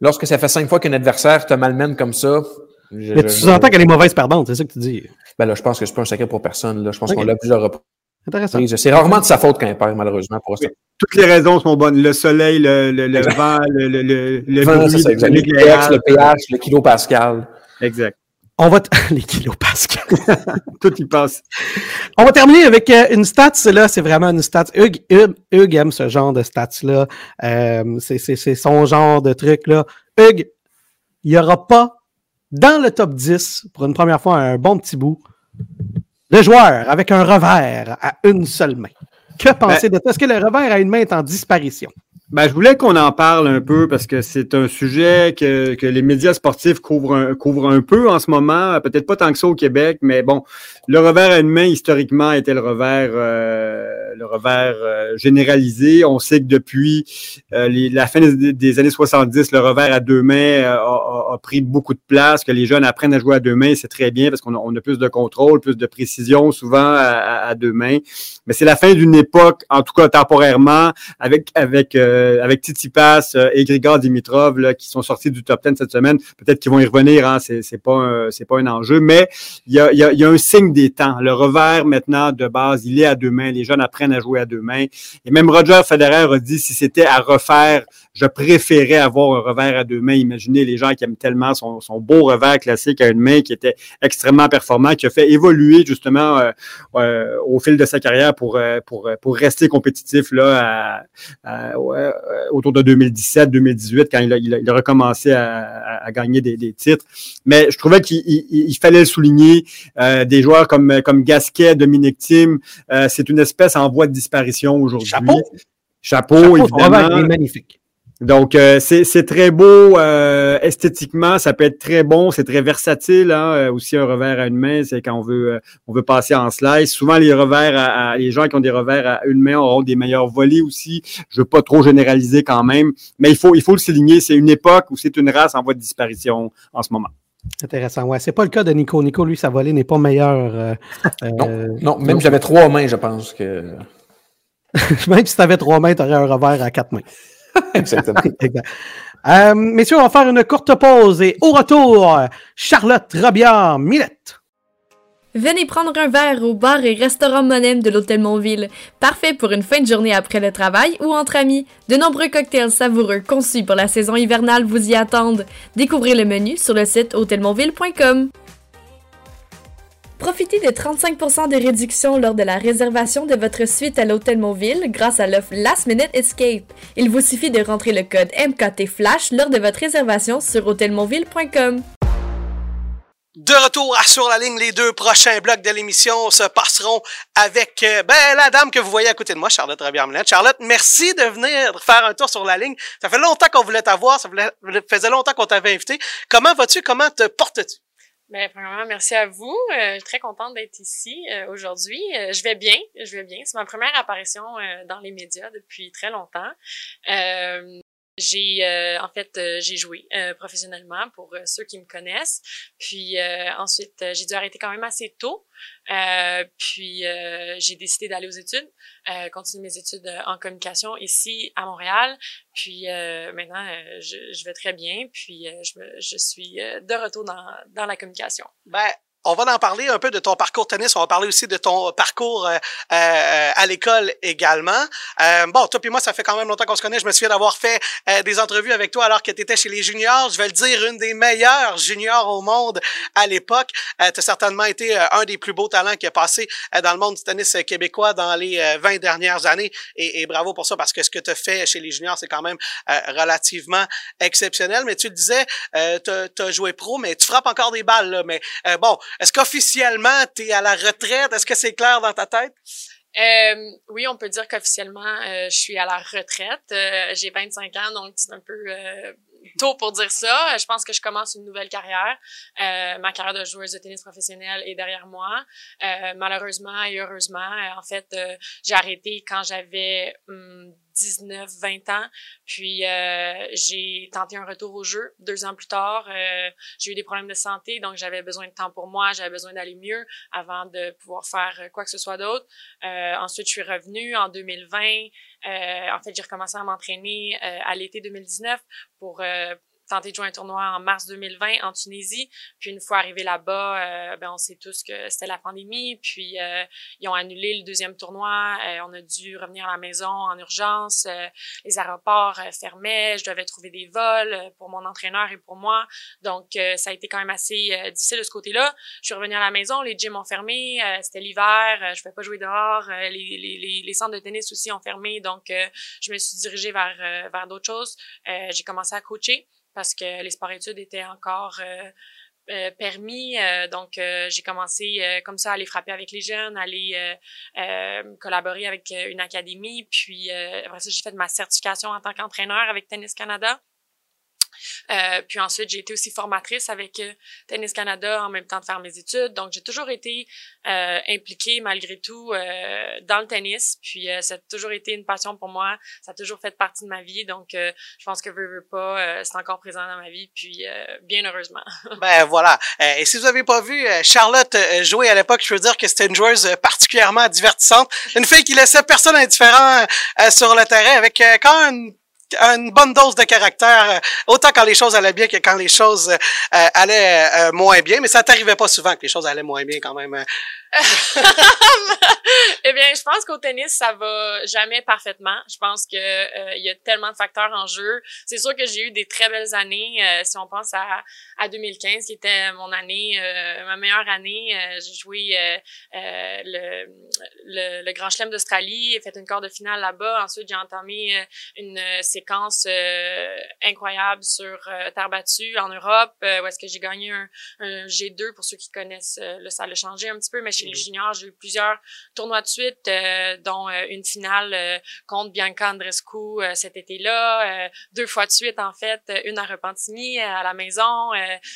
lorsque ça fait cinq fois qu'un adversaire te malmène comme ça. mais tu sous-entends qu'elle est mauvaise perdante, c'est ça que tu dis. Ben là, je pense que c'est pas un secret pour personne. Là. Je pense qu'on l'a plusieurs reprises. Intéressant. C'est rarement de sa faute quand elle perd, malheureusement, pour Ostapenko toutes les raisons sont bonnes. Le soleil, le, le, le vent, le, le, le, le vent, bruit, ça, le pH, le kilopascal. Exact. On va *laughs* les kilopascal. *laughs* Tout y passe. On va terminer avec euh, une stats. Là, c'est vraiment une stats. Hugues, Hugues, Hugues aime ce genre de stats-là. Euh, c'est son genre de truc-là. Hugues, il n'y aura pas dans le top 10, pour une première fois, un bon petit bout, de joueurs avec un revers à une seule main. Que ben, penser de ça? Est-ce que le revers à une main est en disparition? Ben, je voulais qu'on en parle un peu parce que c'est un sujet que, que les médias sportifs couvrent un, couvrent un peu en ce moment. Peut-être pas tant que ça au Québec, mais bon, le revers à une main, historiquement, était le revers, euh, le revers euh, généralisé. On sait que depuis euh, la fin des, années 70, le revers à deux mains a, a, pris beaucoup de place, que les jeunes apprennent à jouer à deux mains, c'est très bien parce qu'on a, on a, plus de contrôle, plus de précision souvent à, à deux mains. Mais c'est la fin d'une époque, en tout cas temporairement, avec avec euh, avec Titi Pass euh, et Grigor Dimitrov là, qui sont sortis du top 10 cette semaine. Peut-être qu'ils vont y revenir, hein, c'est, pas c'est pas un enjeu, mais il y a, un signe des temps. Le revers maintenant de base, il est à deux mains. Les jeunes apprennent à jouer à deux mains. Et même Roger Federer a dit si c'était à refaire, je préférais avoir un revers à deux mains. Imaginez les gens qui aiment tellement son, beau revers classique à une main qui était extrêmement performant, qui a fait évoluer justement euh, au fil de sa carrière pour pour pour rester compétitif là à, euh, autour de 2017-2018 quand il a, il, a, recommencé à, à gagner des, des, titres. Mais je trouvais qu'il il, fallait le souligner. Euh, des joueurs comme, comme Gasquet, Dominique Thiem, euh, c'est une espèce en voie de disparition aujourd'hui. Chapeau. Chapeau, Chapeau évidemment. magnifique. Donc, euh, c'est très beau euh, esthétiquement, ça peut être très bon, c'est très versatile. Hein, euh, aussi, un revers à une main, c'est quand on veut, on veut passer en slice. Souvent, les revers, à, les gens qui ont des revers à une main auront des meilleurs volets aussi. Je veux pas trop généraliser quand même, mais il faut, il faut le souligner. C'est une époque où c'est une race en voie de disparition en ce moment. Intéressant. Ouais, c'est pas le cas de Nico. Nico, lui, sa volée n'est pas meilleure. *laughs* non, non, même j'avais trois mains, je pense que. *laughs* même si tu avais trois mains, tu aurais un revers à quatre mains. *laughs* Exactement. *laughs* Euh, messieurs, on va faire une courte pause et au retour, Charlotte Robillard Millette. Venez prendre un verre au bar et restaurant Monem de l'Hôtel Montville. Parfait pour une fin de journée après le travail ou entre amis. De nombreux cocktails savoureux conçus pour la saison hivernale vous y attendent. Découvrez le menu sur le site hôtelmontville.com. Profitez de 35% de réduction lors de la réservation de votre suite à l'Hôtel Montville grâce à l'offre Last Minute Escape. Il vous suffit de rentrer le code MKT Flash lors de votre réservation sur hôtelmontville.com. De retour à Sur la ligne, les deux prochains blocs de l'émission se passeront avec euh, ben, la dame que vous voyez à côté de moi, Charlotte Rabier-Melette. Charlotte, merci de venir faire un tour sur la ligne. Ça fait longtemps qu'on voulait t'avoir, ça faisait longtemps qu'on t'avait invité. Comment vas-tu? Comment te portes-tu? Ben, premièrement, merci à vous. Euh, je suis très contente d'être ici euh, aujourd'hui. je vais bien, je vais bien. C'est ma première apparition dans les médias depuis très longtemps. J'ai euh, en fait euh, j'ai joué euh, professionnellement pour ceux qui me connaissent. Puis ensuite j'ai dû arrêter quand même assez tôt. puis j'ai décidé d'aller aux études, continuer mes études en communication ici à Montréal. Puis maintenant je, je, vais très bien. Puis je, me, je suis de retour dans, dans la communication. Ben on va en parler un peu de ton parcours tennis. On va parler aussi de ton parcours euh, euh, à l'école également. Euh, bon, toi et moi, ça fait quand même longtemps qu'on se connaît. Je me souviens d'avoir fait des entrevues avec toi alors que tu étais chez les juniors. Je vais le dire, une des meilleures juniors au monde à l'époque. tu as certainement été un des plus beaux talents qui a passé dans le monde du tennis québécois dans les 20 dernières années. Et, et, bravo pour ça parce que ce que tu as fait chez les juniors, c'est quand même relativement exceptionnel. Mais tu le disais, tu as, joué pro, mais tu frappes encore des balles. Là. Mais bon, est-ce qu'officiellement, tu es à la retraite? Est-ce que c'est clair dans ta tête? Euh, oui, on peut dire qu'officiellement, euh, je suis à la retraite. Euh, j'ai 25 ans, donc c'est un peu euh, tôt pour dire ça. Je pense que je commence une nouvelle carrière. ma carrière de joueuse de tennis professionnelle est derrière moi. malheureusement et heureusement, en fait, j'ai arrêté quand j'avais hum, 19, 20 ans. Puis euh, j'ai tenté un retour au jeu. Deux ans plus tard, euh, j'ai eu des problèmes de santé, donc j'avais besoin de temps pour moi, j'avais besoin d'aller mieux avant de pouvoir faire quoi que ce soit d'autre. Euh, ensuite, je suis revenue en 2020. En fait, j'ai recommencé à m'entraîner à l'été 2019 pour tenté de jouer un tournoi en mars 2020 en Tunisie. Puis une fois arrivé là-bas, euh, ben on sait tous que c'était la pandémie. Puis euh, ils ont annulé le deuxième tournoi. Euh, on a dû revenir à la maison en urgence. les aéroports fermaient. Je devais trouver des vols pour mon entraîneur et pour moi. Donc ça a été quand même assez difficile de ce côté-là. Je suis revenue à la maison. Les gyms ont fermé. c'était l'hiver. je pouvais pas jouer dehors. Les, centres de tennis aussi ont fermé. Donc je me suis dirigée vers vers d'autres choses. j'ai commencé à coacher parce que les sports-études étaient encore euh, euh, permis. Euh, donc, j'ai commencé comme ça à aller frapper avec les jeunes, à aller collaborer avec une académie. Puis, après ça, j'ai fait ma certification en tant qu'entraîneur avec Tennis Canada. Euh, puis ensuite, j'ai été aussi formatrice avec euh, Tennis Canada en même temps de faire mes études. Donc, j'ai toujours été euh, impliquée malgré tout euh, dans le tennis. Puis, ça a toujours été une passion pour moi. Ça a toujours fait partie de ma vie. Donc, je pense que veux, veux pas, c'est encore présent dans ma vie. Puis, bien heureusement. *laughs* ben voilà. et si vous avez pas vu Charlotte jouer à l'époque, je veux dire que c'était une joueuse particulièrement divertissante. Une fille qui laissait personne indifférent sur le terrain avec quand même une bonne dose de caractère, euh, autant quand les choses allaient bien que quand les choses euh, allaient euh, moins bien. Mais ça t'arrivait pas souvent que les choses allaient moins bien quand même. Eh bien, je pense qu'au tennis, ça va jamais parfaitement. Je pense que euh, il y a tellement de facteurs en jeu. C'est sûr que j'ai eu des très belles années. Euh, si on pense à, à 2015, qui était mon année, euh, ma meilleure année, j'ai joué le, le, le, Grand Chelem d'Australie, fait une quart de finale là-bas. Ensuite, j'ai entamé une séquence incroyable sur terre battue en Europe, où est-ce que j'ai gagné un, un, G2 pour ceux qui connaissent. là, ça a changé un petit peu, mais chez les juniors, j'ai eu plusieurs tournois de suite, euh, dont euh, une finale euh, contre Bianca Andrescu cet été-là, deux fois de suite en fait, une à Repentigny à la maison,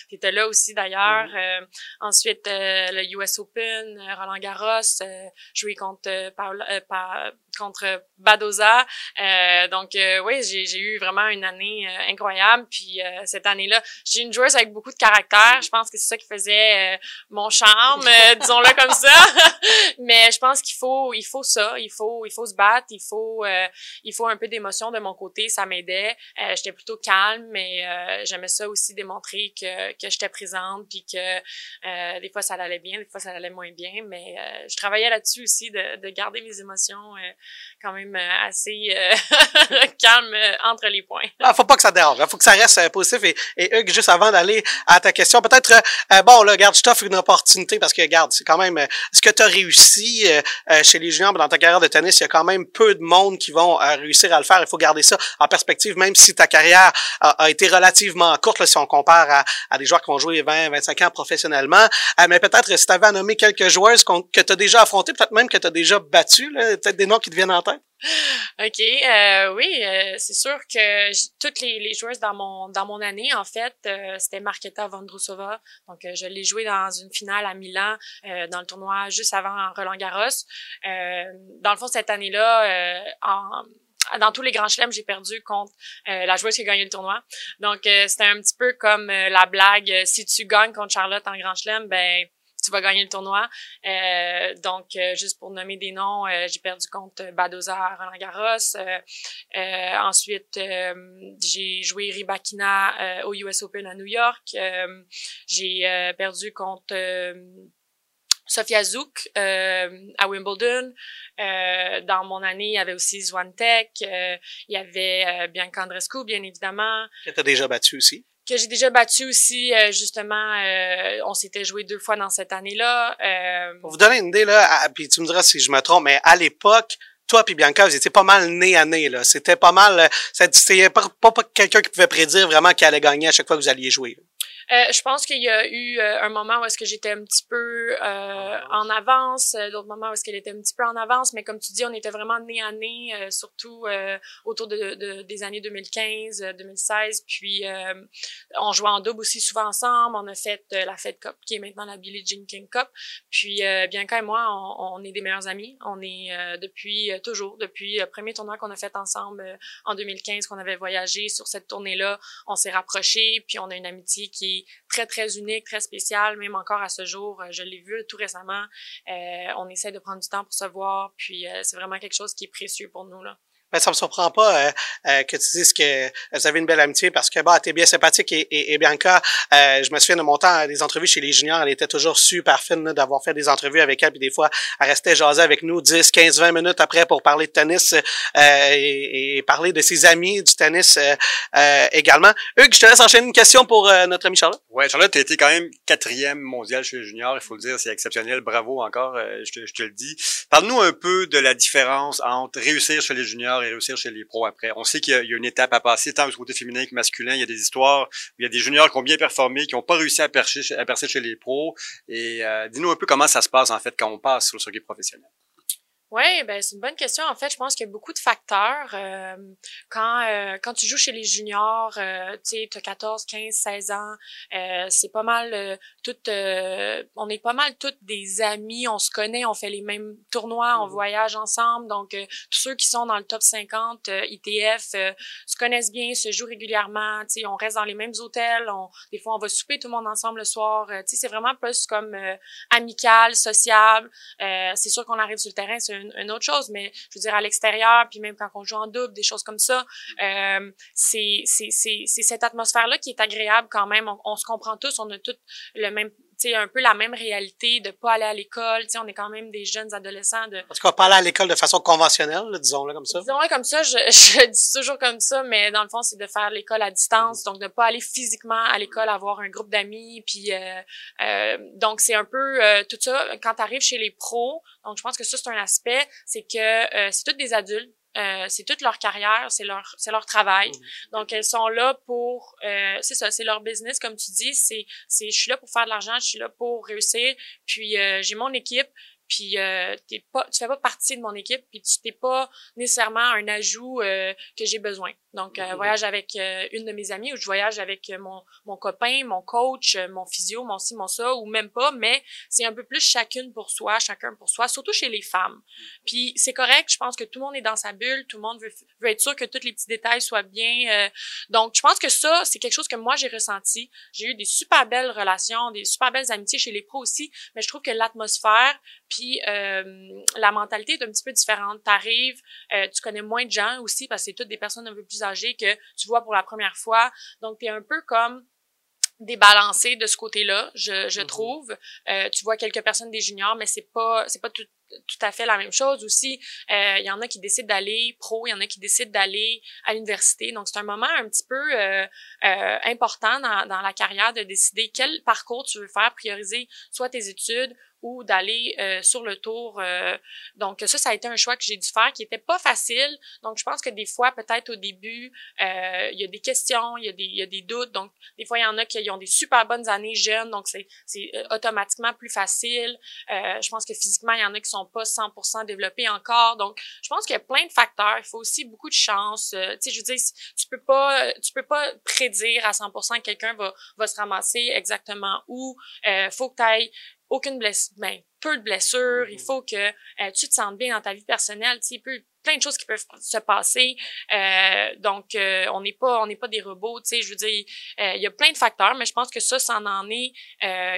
qui était là aussi d'ailleurs. Mm-hmm. ensuite le US Open, Roland Garros, joué contre Paula, contre Badoza. Euh, donc euh, oui, j'ai eu vraiment une année euh, incroyable. Puis cette année-là, j'ai une joueuse avec beaucoup de caractère. Je pense que c'est ça qui faisait mon charme, *laughs* disons-le comme ça. *laughs* Mais je pense qu'il faut, il faut ça. Il faut, il faut se battre. Il faut, il faut un peu d'émotion de mon côté. Ça m'aidait. j'étais plutôt calme, mais j'aimais ça aussi démontrer que que j'étais présente, puis que des fois ça allait bien, des fois ça allait moins bien. Mais je travaillais là-dessus aussi de, de garder mes émotions quand même euh, assez euh, *laughs* calme euh, entre les points. Ah, faut pas que ça dérange. Il hein. faut que ça reste positif. Et, et Hugues, juste avant d'aller à ta question, peut-être, bon, là, garde, je t'offre une opportunité parce que, regarde, c'est quand même ce que tu as réussi chez chez les juniors, dans ta carrière de tennis, il y a quand même peu de monde qui vont réussir à le faire. Il faut garder ça en perspective, même si ta carrière a, été relativement courte, là, si on compare à, à, des joueurs qui vont jouer 20, 25 ans professionnellement. mais peut-être si tu avais à nommer quelques joueurs que tu as déjà affrontés, peut-être même que tu as déjà battu, peut-être des noms qui OK, euh, oui, euh, c'est sûr que toutes les, les, joueuses dans mon dans mon année, en fait, euh, c'était Marketa Vondrousova. Donc, euh, je l'ai joué dans une finale à Milan, dans le tournoi juste avant Roland Garros. dans le fond, cette année-là, en dans tous les grands chelems, j'ai perdu contre la joueuse qui a gagné le tournoi. Donc, c'était un petit peu comme la blague, si tu gagnes contre Charlotte en grand chelem, ben tu vas gagner le tournoi. Euh, donc, euh, juste pour nommer des noms, euh, j'ai perdu contre Badoza Roland Garros. ensuite, j'ai joué Ribakina au US Open à New York. j'ai perdu contre Sofia Zouk à Wimbledon. dans mon année, il y avait aussi Zwantek. il y avait Bianca Andrescu, bien évidemment. Que tu as déjà battu aussi que j'ai déjà battu aussi euh, justement euh, on s'était joué deux fois dans cette année-là euh... pour vous donner une idée là puis tu me diras si je me trompe mais à l'époque toi puis Bianca, vous étiez pas mal nez à nez là. C'était pas mal. C'était pas, pas, pas quelqu'un qui pouvait prédire vraiment qui allait gagner à chaque fois que vous alliez jouer. Euh, je pense qu'il y a eu euh, un moment où est-ce que j'étais un petit peu euh, en avance, d'autres moments où est-ce qu'elle était un petit peu en avance, mais comme tu dis, on était vraiment nez à nez, surtout autour de, de, des années 2015, 2016, puis on jouait en double aussi souvent ensemble. On a fait la Fed Cup, qui est maintenant la Billie Jean King Cup. Puis Bianca et moi, on, on, est des meilleurs amis. On est depuis toujours, depuis le premier tournoi qu'on a fait ensemble en 2015, qu'on avait voyagé sur cette tournée-là, on s'est rapprochés, puis on a une amitié qui très, très unique, très spécial, même encore à ce jour. Euh, je l'ai vu tout récemment. Euh, on essaie de prendre du temps pour se voir, puis euh, c'est vraiment quelque chose qui est précieux pour nous. Là. Ben, ça me surprend pas euh, euh, que tu dises que vous avez une belle amitié parce que bah, tu es bien sympathique et, et, et Bianca, euh, je me souviens de mon temps des entrevues chez les juniors, elle était toujours super fine d'avoir fait des entrevues avec elle, puis des fois, elle restait jaser avec nous 10, 15, 20 minutes après pour parler de tennis et, et, parler de ses amis du tennis également. Hugues, je te laisse enchaîner une question pour notre ami Charlotte. Ouais, Charlotte, tu été quand même quatrième mondial chez les juniors, il faut le dire, c'est exceptionnel, bravo encore, je te, je, te, le dis. Parle-nous un peu de la différence entre réussir chez les juniors réussir chez les pros après. On sait qu'il y, a une étape à passer, tant du côté féminin que masculin. Il y a des histoires où il y a des juniors qui ont bien performé, qui n'ont pas réussi à percer, chez les pros. Et euh, dis-nous un peu comment ça se passe en fait quand on passe sur le circuit professionnel. Oui, ben c'est une bonne question. En fait, je pense qu'il y a beaucoup de facteurs. Euh, quand euh, quand tu joues chez les juniors, euh, tu as 14, 15, 16 ans, euh, c'est pas mal tout on est pas mal toutes des amis, on se connaît, on fait les mêmes tournois, on mmh voyage ensemble. Donc tous ceux qui sont dans le top 50 ITF se connaissent bien, se jouent régulièrement, tu sais, on reste dans les mêmes hôtels, on des fois on va souper tout le monde ensemble le soir, tu sais, c'est vraiment plus comme amical, sociable. c'est sûr qu'on arrive sur le terrain, c'est une, autre chose, mais je veux dire à l'extérieur, puis même quand on joue en double, des choses comme ça, euh, c'est cette atmosphère-là qui est agréable quand même. On, se comprend tous, on a tous le même sais, un peu la même réalité de pas aller à l'école. Tu sais, on est quand même des jeunes adolescents de. Parce qu'on pas aller à l'école de façon conventionnelle, disons-le comme ça. Disons-le comme ça, je, *laughs* je dis toujours comme ça, mais dans le fond, c'est de faire l'école à distance, donc de pas aller physiquement à l'école, avoir un groupe d'amis, puis euh, euh, donc c'est un peu euh, tout ça. Quand tu arrives chez les pros, donc je pense que ça c'est un aspect, c'est que euh, c'est tous des adultes euh, c'est toute leur carrière, c'est leur c'est leur travail. Mmh. Donc elles sont là pour euh, c'est ça, c'est leur business comme tu dis, c'est c'est je suis là pour faire de l'argent, je suis là pour réussir. Puis euh, j'ai mon équipe, puis euh, t'es pas tu fais pas partie de mon équipe puis tu t'es pas nécessairement un ajout euh, que j'ai besoin. Donc euh, voyage avec euh, une de mes amies ou je voyage avec mon mon copain mon coach mon physio mon ci mon ça ou même pas mais c'est un peu plus chacune pour soi chacun pour soi surtout chez les femmes. Puis c'est correct je pense que tout le monde est dans sa bulle tout le monde veut, veut être sûr que tous les petits détails soient bien donc je pense que ça c'est quelque chose que moi j'ai ressenti. J'ai eu des super belles relations des super belles amitiés chez les pros aussi mais je trouve que l'atmosphère puis euh, la mentalité est un petit peu différente. T'arrives, euh, tu connais moins de gens aussi parce que c'est toutes des personnes un peu plus âgées que tu vois pour la première fois. Donc t'es un peu comme débalancé de ce côté-là, je, je mm-hmm. trouve. Euh, tu vois quelques personnes des juniors, mais c'est pas c'est pas tout, tout à fait la même chose aussi. Il y en a qui décident d'aller pro, il y en a qui décident d'aller à l'université. Donc c'est un moment un petit peu important dans, dans la carrière de décider quel parcours tu veux faire, prioriser soit tes études ou d'aller euh, sur le tour. Euh, donc ça, ça a été un choix que j'ai dû faire qui était pas facile. Donc je pense que des fois, peut-être au début, euh, il y a des questions, il y a des, il y a des doutes. Donc des fois, il y en a qui ont des super bonnes années jeunes, donc c'est, automatiquement plus facile. je pense que physiquement, il y en a qui sont pas 100% développés encore. Donc je pense qu'il y a plein de facteurs. Il faut aussi beaucoup de chance. tu sais, je veux dire, tu peux pas, tu peux pas prédire à 100% que quelqu'un va, va se ramasser exactement où. Faut que tu ailles aucune blessure, ben, peu de blessures, il mm-hmm. faut que euh, tu te sentes bien dans ta vie personnelle, tu sais, plein de choses qui peuvent se passer. Euh, donc, euh, on n'est pas, on n'est pas des robots, tu sais, je veux dire, il y a plein de facteurs, mais je pense que ça, ça en est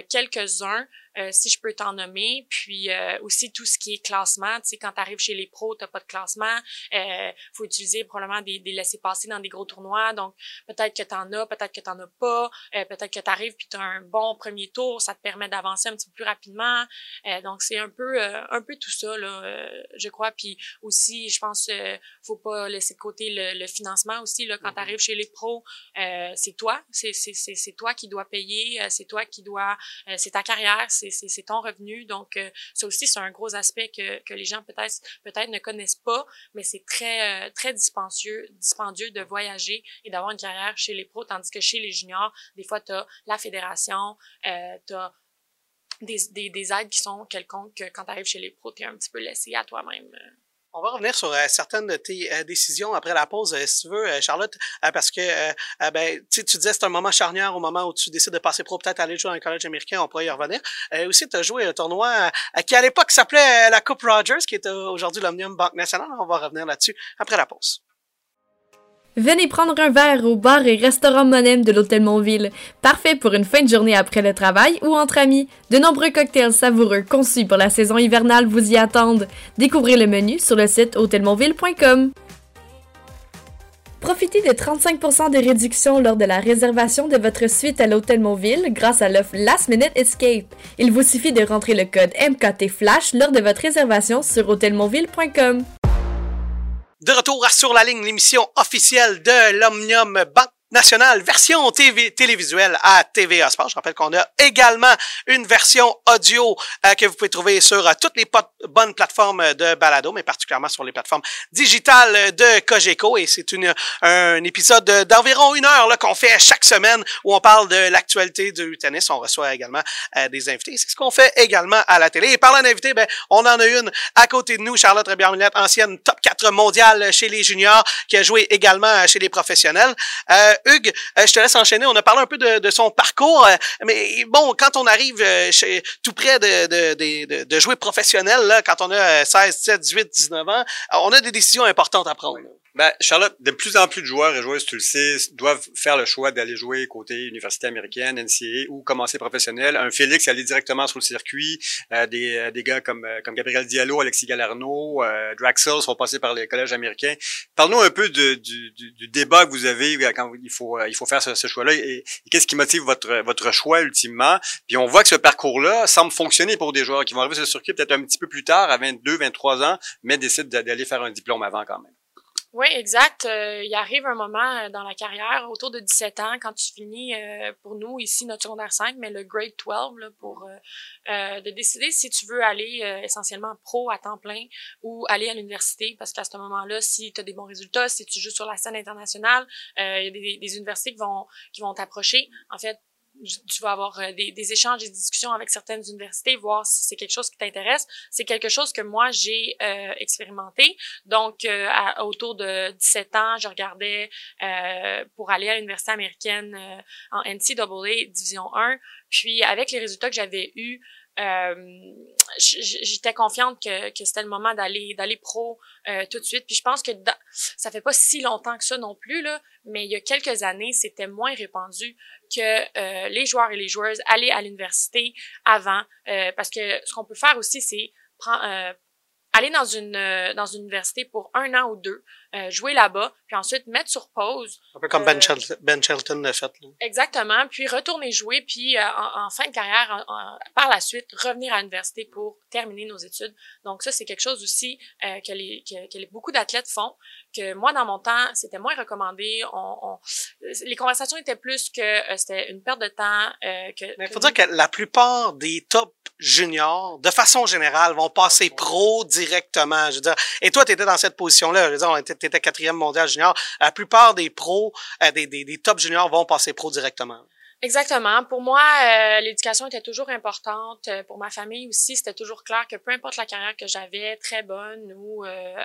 quelques-uns. Euh, si je peux t'en nommer. Puis euh, aussi tout ce qui est classement. Tu sais, quand tu arrives chez les pros, tu pas de classement. Euh, faut utiliser probablement des, des laissés-passer dans des gros tournois. Donc, peut-être que tu en as, peut-être que tu n'en as pas. Euh, peut-être que tu arrives puis tu as un bon premier tour. Ça te permet d'avancer un petit peu plus rapidement. donc, c'est un peu un peu tout ça, là, je crois. Puis aussi, je pense faut pas laisser de côté le, le financement aussi. Là, quand mm-hmm. tu arrives chez les pros, c'est toi. C'est toi qui dois payer. c'est toi qui dois... c'est ta carrière. C'est ton revenu. Donc, euh, ça aussi, c'est un gros aspect que, que les gens peut-être peut-être ne connaissent pas, mais c'est très euh, très dispendieux, dispendieux de voyager et d'avoir une carrière chez les pros, tandis que chez les juniors, des fois, tu as la fédération, euh, tu as des, des, des aides qui sont quelconques. Quand tu arrives chez les pros, tu es un petit peu laissé à toi-même. On va revenir sur euh, certaines de tes euh, décisions après la pause, euh, si tu veux, Charlotte, parce que ben, tu disais c'est un moment charnière au moment où tu décides de passer pro, peut-être aller jouer dans un collège américain, on pourrait y revenir. aussi, tu as joué un tournoi qui à l'époque s'appelait la Coupe Rogers, qui est aujourd'hui l'Omnium Banque Nationale. On va revenir là-dessus après la pause. Venez prendre un verre au bar et restaurant Monem de l'Hôtel Montville. Parfait pour une fin de journée après le travail ou entre amis. De nombreux cocktails savoureux conçus pour la saison hivernale vous y attendent. Découvrez le menu sur le site hôtelmontville.com. Profitez de 35% de réduction lors de la réservation de votre suite à l'Hôtel Montville grâce à l'offre Last Minute Escape. Il vous suffit de rentrer le code MKT Flash lors de votre réservation sur hôtelmontville.com. De retour à Sur la ligne, l'émission officielle de l'Omnium Bank nationale, version télévisuelle à TVA Sport. Je rappelle qu'on a également une version audio euh, que vous pouvez trouver sur euh, toutes les bonnes plateformes de balado, mais particulièrement sur les plateformes digitales de Cogeco. Et c'est une un épisode d'environ une heure qu'on fait chaque semaine où on parle de l'actualité du tennis. On reçoit également euh, des invités. C'est ce qu'on fait également à la télé. Et parlant d'invités, ben, on en a une à côté de nous, Charlotte Rébière-Millette, ancienne top 4 mondiale chez les juniors, qui a joué également chez les professionnels. Hugues, euh, je te laisse enchaîner. On a parlé un peu de, son parcours, euh, mais bon, quand on arrive euh, chez, tout près de, de, de, jouer professionnel, là, quand on a 16, 17, 18, 19 ans, on a des décisions importantes à prendre. Ben, Charlotte, de plus en plus de joueurs et joueuses, tu le sais, doivent faire le choix d'aller jouer côté université américaine, NCAA ou commencer professionnel. Un Félix aller directement sur le circuit. Euh, des, euh, des gars comme, euh, comme Gabriel Diallo, Alexis Galarno, euh, Draxel sont passés par les collèges américains. Parle-nous un peu de, du, du, débat que vous avez quand il faut, il faut faire ce, choix-là et, qu'est-ce qui motive votre, votre choix ultimement? Puis on voit que ce parcours-là semble fonctionner pour des joueurs qui vont arriver sur le circuit peut-être un petit peu plus tard, à 22, 23 ans, mais décident d'aller faire un diplôme avant quand même. Oui, exact. Euh, il arrive un moment euh, dans la carrière, autour de 17 ans, quand tu finis, euh, pour nous, ici, notre secondaire 5, mais le grade 12, là, pour de décider si tu veux aller essentiellement pro à temps plein ou aller à l'université, parce qu'à ce moment-là, si tu as des bons résultats, si tu joues sur la scène internationale, il y a des, des universités qui vont qui vont t'approcher. En fait, tu vas avoir euh, des, des, échanges, des discussions avec certaines universités, voir si c'est quelque chose qui t'intéresse. C'est quelque chose que moi, j'ai euh, expérimenté. Donc, euh, à, autour de 17 ans, je regardais pour aller à l'université américaine en NCAA Division 1. Puis, avec les résultats que j'avais eus, euh, j'étais confiante que, que c'était le moment d'aller d'aller pro euh, tout de suite. Puis je pense que ça fait pas si longtemps que ça non plus là, mais il y a quelques années, c'était moins répandu que euh, les joueurs et les joueuses allaient à l'université avant, parce que ce qu'on peut faire aussi, c'est prendre aller dans une euh, dans une université pour un an ou deux, euh, jouer là-bas, puis ensuite mettre sur pause. Un peu comme Ben, Euh, Shelton, ben Shelton l'a fait. là. Exactement, puis retourner jouer, puis euh, en, en fin de carrière, en- en- par la suite, revenir à l'université pour terminer nos études. Donc ça, c'est quelque chose aussi euh, que, les, que, que les- beaucoup d'athlètes font, que moi, dans mon temps, c'était moins recommandé. On, on- les conversations étaient plus que euh, c'était une perte de temps. Euh, que, Mais il que faut dire que la plupart des top juniors, de façon générale, vont passer pro directement. Je veux dire, et toi, tu étais dans cette position-là. Je veux dire, tu étais quatrième mondial junior. La plupart des pros, euh, des, des, des top juniors vont passer pro directement. Exactement. Pour moi, euh, l'éducation était toujours importante. Euh, Pour ma famille aussi, c'était toujours clair que peu importe la carrière que j'avais, très bonne ou euh,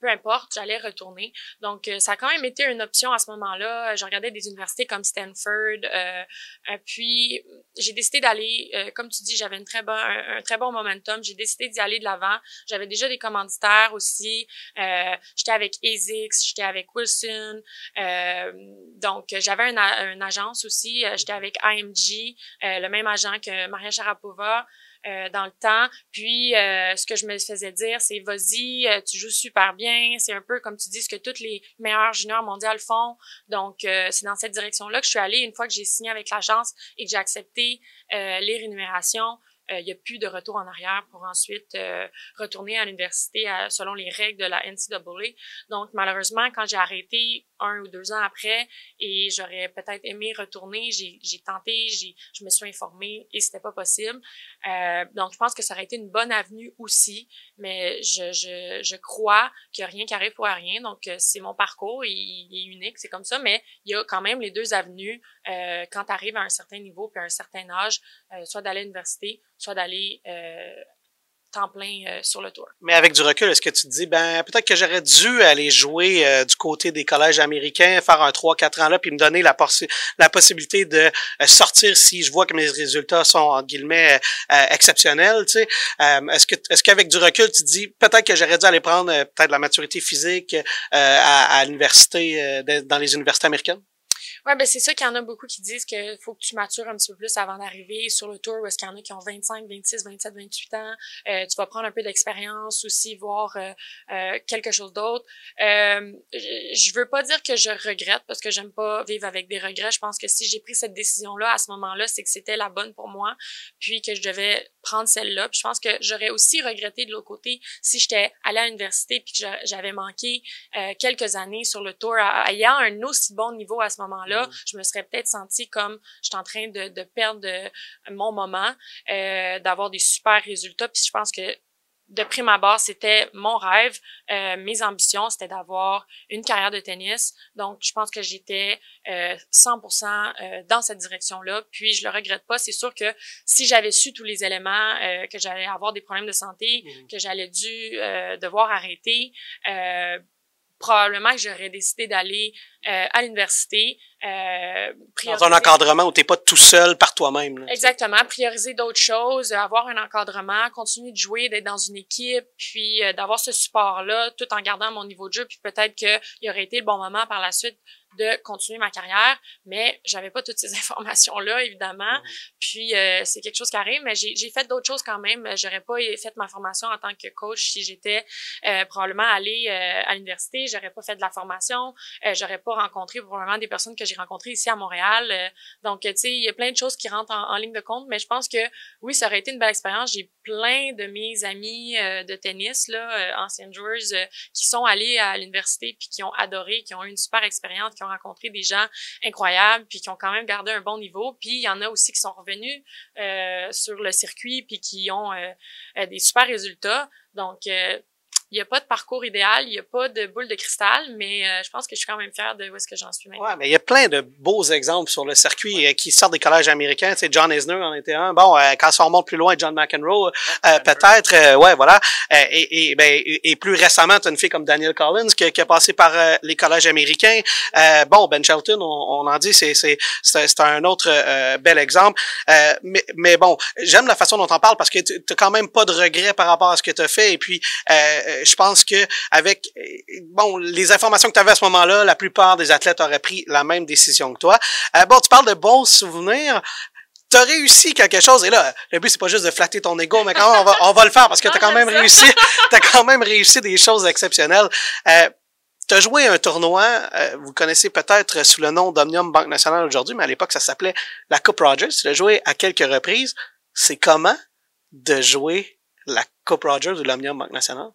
peu importe, j'allais retourner. Donc, euh, ça a quand même été une option à ce moment-là. Je regardais des universités comme Stanford. Euh, euh, puis, j'ai décidé d'aller, comme tu dis, j'avais une très bon, un, très bon momentum. J'ai décidé d'y aller de l'avant. J'avais déjà des commanditaires aussi. J'étais avec ASICS, j'étais avec Wilson. Donc, j'avais un, a- une agence aussi. Avec IMG, euh, le même agent que Maria Sharapova. euh, dans le temps. Puis, euh, ce que je me faisais dire, c'est vas-y, tu joues super bien. C'est un peu comme tu dis ce que tous les meilleurs juniors mondiaux font. Donc, c'est dans cette direction-là que je suis allée une fois que j'ai signé avec l'agence et que j'ai accepté les rémunérations. Il n'y a plus de retour en arrière pour ensuite retourner à l'université selon les règles de la NCAA. Donc, malheureusement, quand j'ai arrêté un ou deux ans après et j'aurais peut-être aimé retourner, j'ai j'ai tenté, j'ai je me suis informée et c'était pas possible. Euh, donc, je pense que ça aurait été une bonne avenue aussi, mais je, je, je crois qu'il n'y a rien qui arrive pour rien. Donc, euh, c'est mon parcours, il, est unique, c'est comme ça, mais il y a quand même les deux avenues euh, quand tu arrives à un certain niveau puis à un certain âge, euh, soit d'aller à l'université, soit d'aller euh, temps plein euh, sur le tour. Mais avec du recul, est-ce que tu te dis, ben peut-être que j'aurais dû aller jouer euh, du côté des collèges américains, faire un 3-4 ans là, puis me donner la, la possibilité de euh, sortir si je vois que mes résultats sont, entre guillemets, euh, exceptionnels, tu sais. Est-ce que est-ce qu'avec du recul, tu te dis, peut-être que j'aurais dû aller prendre peut-être la maturité physique à, à l'université, dans les universités américaines? Ouais, ben c'est ça qu'il y en a beaucoup qui disent qu'il faut que tu matures un petit peu plus avant d'arriver sur le tour, est-ce qu'il y en a qui ont 25, 26, 27, 28 ans. Euh, tu vas prendre un peu d'expérience aussi, voir euh, euh, quelque chose d'autre. Je veux pas dire que je regrette parce que j'aime pas vivre avec des regrets. Je pense que si j'ai pris cette décision-là à ce moment-là, c'est que c'était la bonne pour moi, puis que je devais prendre celle-là. Puis je pense que j'aurais aussi regretté de l'autre côté si j'étais allée à l'université puis que j'a- j'avais manqué quelques années sur le tour, ayant un aussi bon niveau à ce moment-là, je me serais peut-être sentie comme j'étais en train de, de perdre de- mon moment, euh, d'avoir des super résultats. Puis je pense que de prime abord, c'était mon rêve, euh, mes ambitions, c'était d'avoir une carrière de tennis. Donc, je pense que j'étais euh, 100% euh, dans cette direction-là. Puis, je le regrette pas. C'est sûr que si j'avais su tous les éléments, euh, que j'allais avoir des problèmes de santé, que j'allais dû euh, devoir arrêter, euh, probablement que j'aurais décidé d'aller euh, à l'université. Euh, Dans prioriser- un encadrement où t'es pas tout seul par toi-même. Exactement, prioriser d'autres choses, euh, avoir un encadrement, continuer de jouer, d'être dans une équipe, puis euh, d'avoir ce support-là, tout en gardant mon niveau de jeu, puis peut-être qu'il aurait été le bon moment par la suite de continuer ma carrière, mais j'avais pas toutes ces *laughs* informations-là, évidemment. Puis euh, c'est quelque chose qui arrive, mais j'ai j'ai fait d'autres choses quand même. J'aurais pas fait ma formation en tant que coach si j'étais euh, probablement allée euh, à l'université. J'aurais pas fait de la formation. Euh, j'aurais pas rencontré probablement des personnes que j'ai rencontrées ici à Montréal. Euh, donc, tu sais, il y a plein de choses qui rentrent en, en ligne de compte, mais je pense que oui, ça aurait été une belle expérience. J'ai plein de mes amis euh, de tennis, là, euh, anciennes joueuses, euh, qui sont allées à l'université puis qui ont adoré, qui ont eu une super expérience, qui ont rencontré des gens incroyables puis qui ont quand même gardé un bon niveau. Puis il y en a aussi qui sont revenus euh, sur le circuit puis qui ont euh, euh, des super résultats. Donc, il n'y a pas de parcours idéal, il n'y a pas de boule de cristal, mais euh, je pense que je suis quand même fière de où est-ce que j'en suis maintenant. Ouais, mais il y a plein de beaux exemples sur le circuit euh, qui sortent des collèges américains. Tu sais, John Isner en était un. Bon, euh, quand on remonte plus loin, John McEnroe, euh, peut-être. euh, ouais, voilà. Euh, et, et, ben, et plus récemment, tu as une fille comme Daniel Collins qui, qui a passé par les collèges américains. Euh, bon, Ben Shelton, on, on en dit, c'est c'est un autre euh, bel exemple. Euh, mais, mais bon, j'aime la façon dont on parle parce que tu n'as quand même pas de regrets par rapport à ce que tu as fait. Et puis, euh, je pense que avec euh, bon les informations que tu avais à ce moment-là, la plupart des athlètes auraient pris la même décision que toi. Euh, bon, tu parles de bons souvenirs. t'as réussi quelque chose. Et là, le but, c'est pas juste de flatter ton ego, mais quand même, on va, on va le faire parce que t'as quand même réussi, *laughs* t'as quand même réussi des choses exceptionnelles. Euh, t'as joué un tournoi, euh, vous connaissez peut-être sous le nom d'Omnium Banque Nationale aujourd'hui, mais à l'époque, ça s'appelait la Coupe Rogers. Tu l'as joué à quelques reprises. C'est comment de jouer la Coupe Rogers ou l'Omnium Banque Nationale?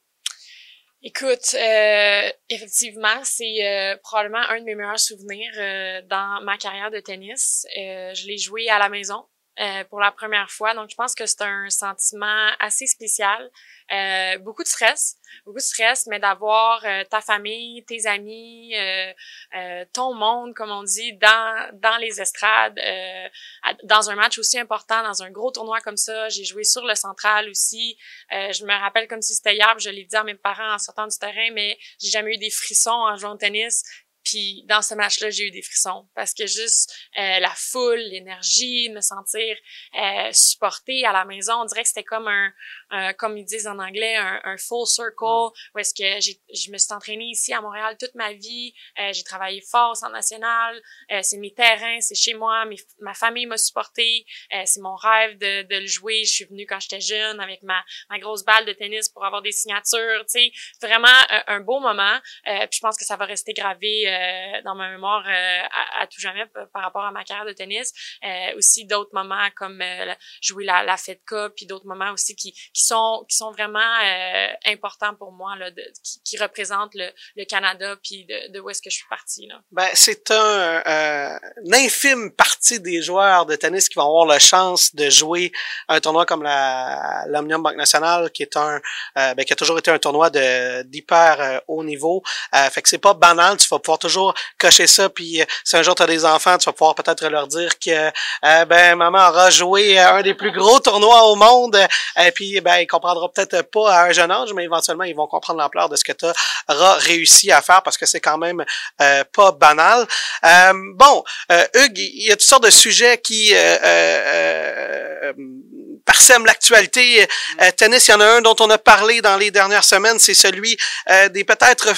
Écoute, euh, effectivement, c'est euh, probablement un de mes meilleurs souvenirs euh, dans ma carrière de tennis. je l'ai joué à la maison pour la première fois, donc je pense que c'est un sentiment assez spécial. Euh, beaucoup de stress, beaucoup de stress, mais d'avoir euh, ta famille, tes amis, euh, ton monde, comme on dit, dans dans les estrades, dans un match aussi important, dans un gros tournoi comme ça. J'ai joué sur le central aussi. je me rappelle comme si c'était hier, je l'ai dit à mes parents en sortant du terrain, mais j'ai jamais eu des frissons en jouant au tennis. Puis dans ce match-là, j'ai eu des frissons parce que juste euh, la foule, l'énergie, me sentir euh, supportée à la maison, on dirait que c'était comme un, comme ils disent en anglais, un, un full circle où est-ce que j'ai, je me suis entraînée ici à Montréal toute ma vie, euh, j'ai travaillé fort au centre national, euh, c'est mes terrains, c'est chez moi, ma famille m'a supporté, euh, c'est mon rêve de, de le jouer. Je suis venue quand j'étais jeune avec ma, ma grosse balle de tennis pour avoir des signatures, tu sais, vraiment un, beau moment. puis je pense que ça va rester gravé euh, dans ma mémoire euh, à, tout jamais par rapport à ma carrière de tennis. Euh, aussi d'autres moments comme jouer la, la FedCup, puis d'autres moments aussi qui, qui sont vraiment importants pour moi là, qui, représentent le, Canada puis de, où est-ce que je suis partie là. Ben c'est un, une infime partie des joueurs de tennis qui vont avoir la chance de jouer un tournoi comme la l'Omnium Banque Nationale qui est un ben, qui a toujours été un tournoi de d'hyper haut niveau. fait que c'est pas banal, tu vas pouvoir toujours cocher ça. Puis euh, si un jour tu as des enfants, tu vas pouvoir peut-être leur dire que euh, ben maman aura joué un des plus gros tournois au monde. Et puis ben ils comprendront peut-être pas à un jeune âge, mais éventuellement ils vont comprendre l'ampleur de ce que tu auras réussi à faire parce que c'est quand même euh, pas banal. bon, Hugues, il y a toutes sortes de sujets qui parsèment l'actualité. tennis, il y en a un dont on a parlé dans les dernières semaines, c'est celui des peut-être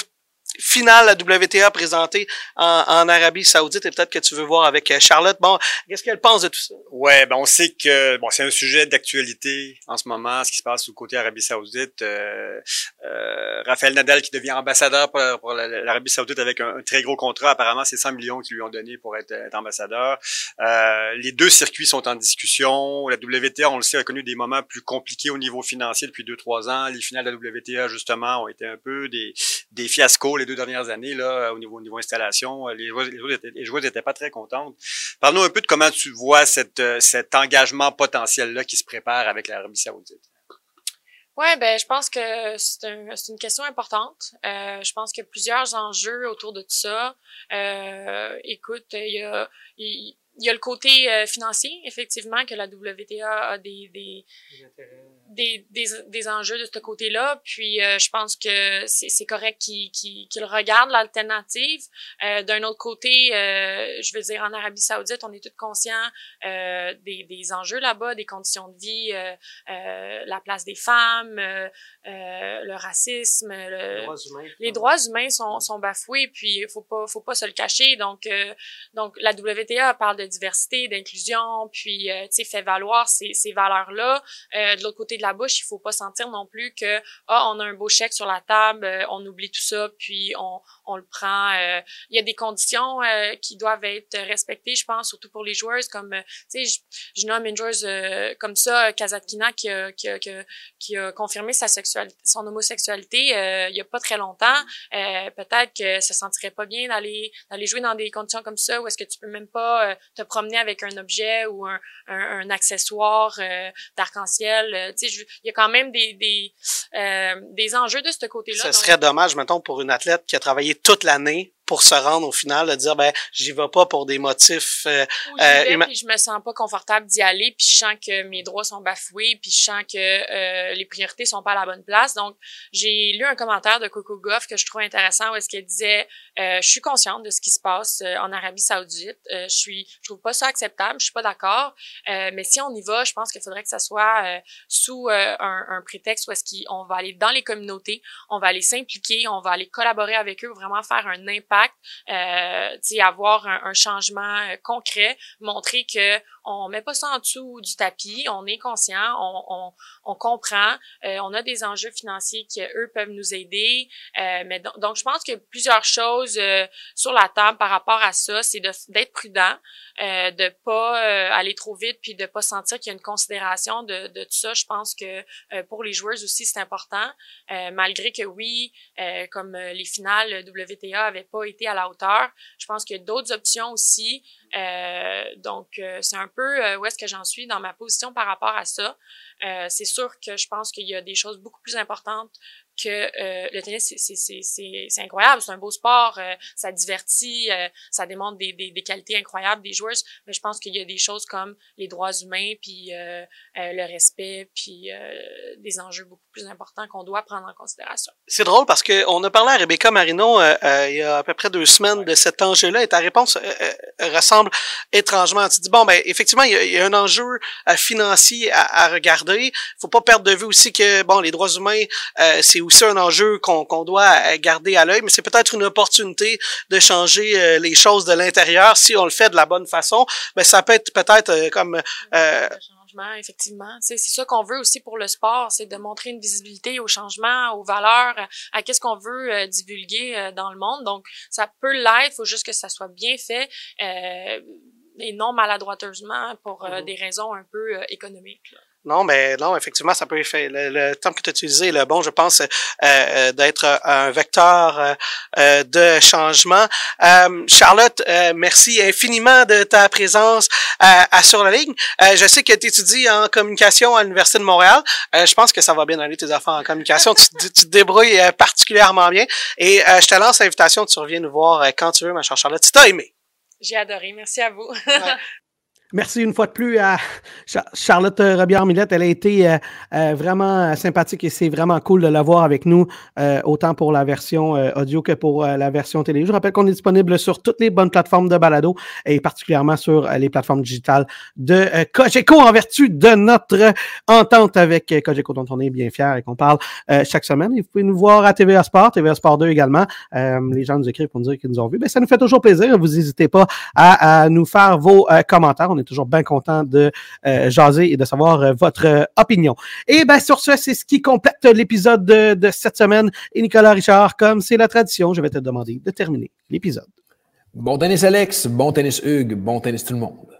finale la WTA présentée en, Arabie Saoudite et peut-être que tu veux voir avec euh, Charlotte. Bon, qu'est-ce qu'elle pense de tout ça? Ouais, ben on sait que bon, c'est un sujet d'actualité en ce moment, ce qui se passe du côté Arabie Saoudite. Euh, euh, Raphaël Nadal qui devient ambassadeur pour, l'Arabie Saoudite avec un, très gros contrat. Apparemment, c'est 100 millions qu'ils lui ont donné pour être, ambassadeur. Euh, les deux circuits sont en discussion. La WTA, on le sait, a connu des moments plus compliqués au niveau financier depuis deux trois ans. Les finales de la WTA, justement, ont été un peu des, des fiascos deux dernières années, là, au niveau, niveau installation, euh, les joueuses, les joueuses n'étaient pas très contentes. Parle-nous un peu de comment tu vois cette, euh, cet engagement potentiel-là qui se prépare avec l'Arabie Saoudite. Ouais, ben je pense que c'est un, une question importante. Euh, je pense qu'il y a plusieurs enjeux autour de tout ça. Écoute, il y a, il, il y a le côté euh, financier, effectivement, que la WTA a des des, des, des, des enjeux de ce côté-là. Puis euh, je pense que c'est correct qu'ils qu qu regardent l'alternative. Euh, D'un autre côté, euh, je veux dire, en Arabie Saoudite, on est tous conscients des, des enjeux là-bas, des conditions de vie, la place des femmes, le racisme, le, les droits humains, les droits humains sont, sont bafoués. Puis il faut pas faut pas se le cacher. Donc donc la WTA parle de diversité, d'inclusion, puis euh, tu sais fait valoir ces, ces valeurs-là. Euh, de l'autre côté de la bouche, il faut pas sentir non plus que ah on a un beau chèque sur la table, euh, on oublie tout ça, puis on, on le prend. Il y a des conditions qui doivent être respectées, je pense, surtout pour les joueuses comme tu sais je, je, nomme une joueuse comme ça, Kazatkina qui a, qui a, qui a, confirmé sa sexualité, son homosexualité il y a pas très longtemps. Peut-être que ça sentirait pas bien d'aller d'aller jouer dans des conditions comme ça où est-ce que tu peux même pas te promener avec un objet ou un, un, accessoire euh, d'arc-en-ciel. Euh, tu sais, il y a quand même des des, euh, des enjeux de ce côté-là. Ce serait dommage, mettons, pour une athlète qui a travaillé toute l'année pour se rendre au final, de dire ben j'y vais pas pour des motifs euh, euh puis je me sens pas confortable d'y aller, puis je sens que mes droits sont bafoués, puis je sens que euh, les priorités sont pas à la bonne place. Donc j'ai lu un commentaire de Coco Goff que je trouve intéressant où est-ce qu'elle disait euh, je suis consciente de ce qui se passe euh, en Arabie Saoudite, je suis je trouve pas ça acceptable, je suis pas d'accord, mais si on y va, je pense qu'il faudrait que ça soit sous un, un, prétexte où est-ce qu'on va aller dans les communautés, on va aller s'impliquer, on va aller collaborer avec eux, vraiment faire un impact euh, avoir un, un, changement euh, concret, montrer que on met pas ça en dessous du tapis, on est conscient, on, comprend, euh, on a des enjeux financiers qui, eux, peuvent nous aider. Euh, mais donc, je pense que plusieurs choses euh, sur la table par rapport à ça, c'est d'être prudent, euh, de pas aller trop vite, puis de pas sentir qu'il y a une considération de, tout ça. Je pense que pour les joueurs aussi, c'est important, malgré que oui, comme les finales WTA avaient pas été à la hauteur, je pense a d'autres options aussi. Donc, c'est un peu où est-ce que j'en suis dans ma position par rapport à ça. Euh, c'est sûr que je pense qu'il y a des choses beaucoup plus importantes que euh, le tennis, c'est incroyable, c'est un beau sport, euh, ça divertit, euh, ça démontre des, des, des, qualités incroyables des joueurs, mais je pense qu'il y a des choses comme les droits humains, puis le respect, puis des enjeux beaucoup plus importants qu'on doit prendre en considération. C'est drôle parce que on a parlé à Rebecca Marino il y a à peu près deux semaines de cet enjeu-là, et ta réponse ressemble étrangement. Tu dis, bon, ben effectivement, il y a, un enjeu financier à, à regarder, faut pas perdre de vue aussi que, bon, les droits humains, c'est aussi un enjeu qu'on doit garder à l'œil, mais c'est peut-être une opportunité de changer euh, les choses de l'intérieur si on le fait de la bonne façon. Mais ça peut être peut-être euh, comme euh, changement, effectivement. C'est ça qu'on veut aussi pour le sport, c'est de montrer une visibilité au changement, aux valeurs, à qu'est-ce qu'on veut divulguer dans le monde. Donc, ça peut l'être, il faut juste que ça soit bien fait et non maladroiteusement pour mm-hmm. des raisons un peu économiques. Là. Non, mais non, effectivement, ça peut faire. Le, le terme que tu as utilisé, le bon, je pense, euh, euh d'être un vecteur euh, euh, de changement. Charlotte, merci infiniment de ta présence à Sur la ligne. je sais que tu étudies en communication à l'Université de Montréal. je pense que ça va bien aller tes affaires en communication. tu, tu, te débrouilles particulièrement bien. Et je te lance l'invitation, tu reviens nous voir quand tu veux, ma chère Charlotte. Tu t'as aimé. J'ai adoré. Merci à vous. *laughs* Merci une fois de plus à Charlotte Robillard-Millette. Elle a été euh, euh, vraiment sympathique et c'est vraiment cool de la voir avec nous, euh, autant pour la version audio que pour la version télé. Je rappelle qu'on est disponible sur toutes les bonnes plateformes de balado et particulièrement sur les plateformes digitales de Cogeco en vertu de notre entente avec Cogeco dont on est bien fiers et qu'on parle chaque semaine. Vous pouvez nous voir à TVA Sport, TVA Sport 2 également. les gens nous écrivent pour nous dire qu'ils nous ont vus. Ben, ça nous fait toujours plaisir. Vous n'hésitez pas à, nous faire vos commentaires. On est toujours bien content de euh, jaser et de savoir euh, votre euh, opinion. Et bien, sur ce, c'est ce qui complète l'épisode de, de, cette semaine. Et Nicolas Richard, comme c'est la tradition, je vais te demander de terminer l'épisode. Bon tennis Alex, bon tennis Hugues, bon tennis tout le monde.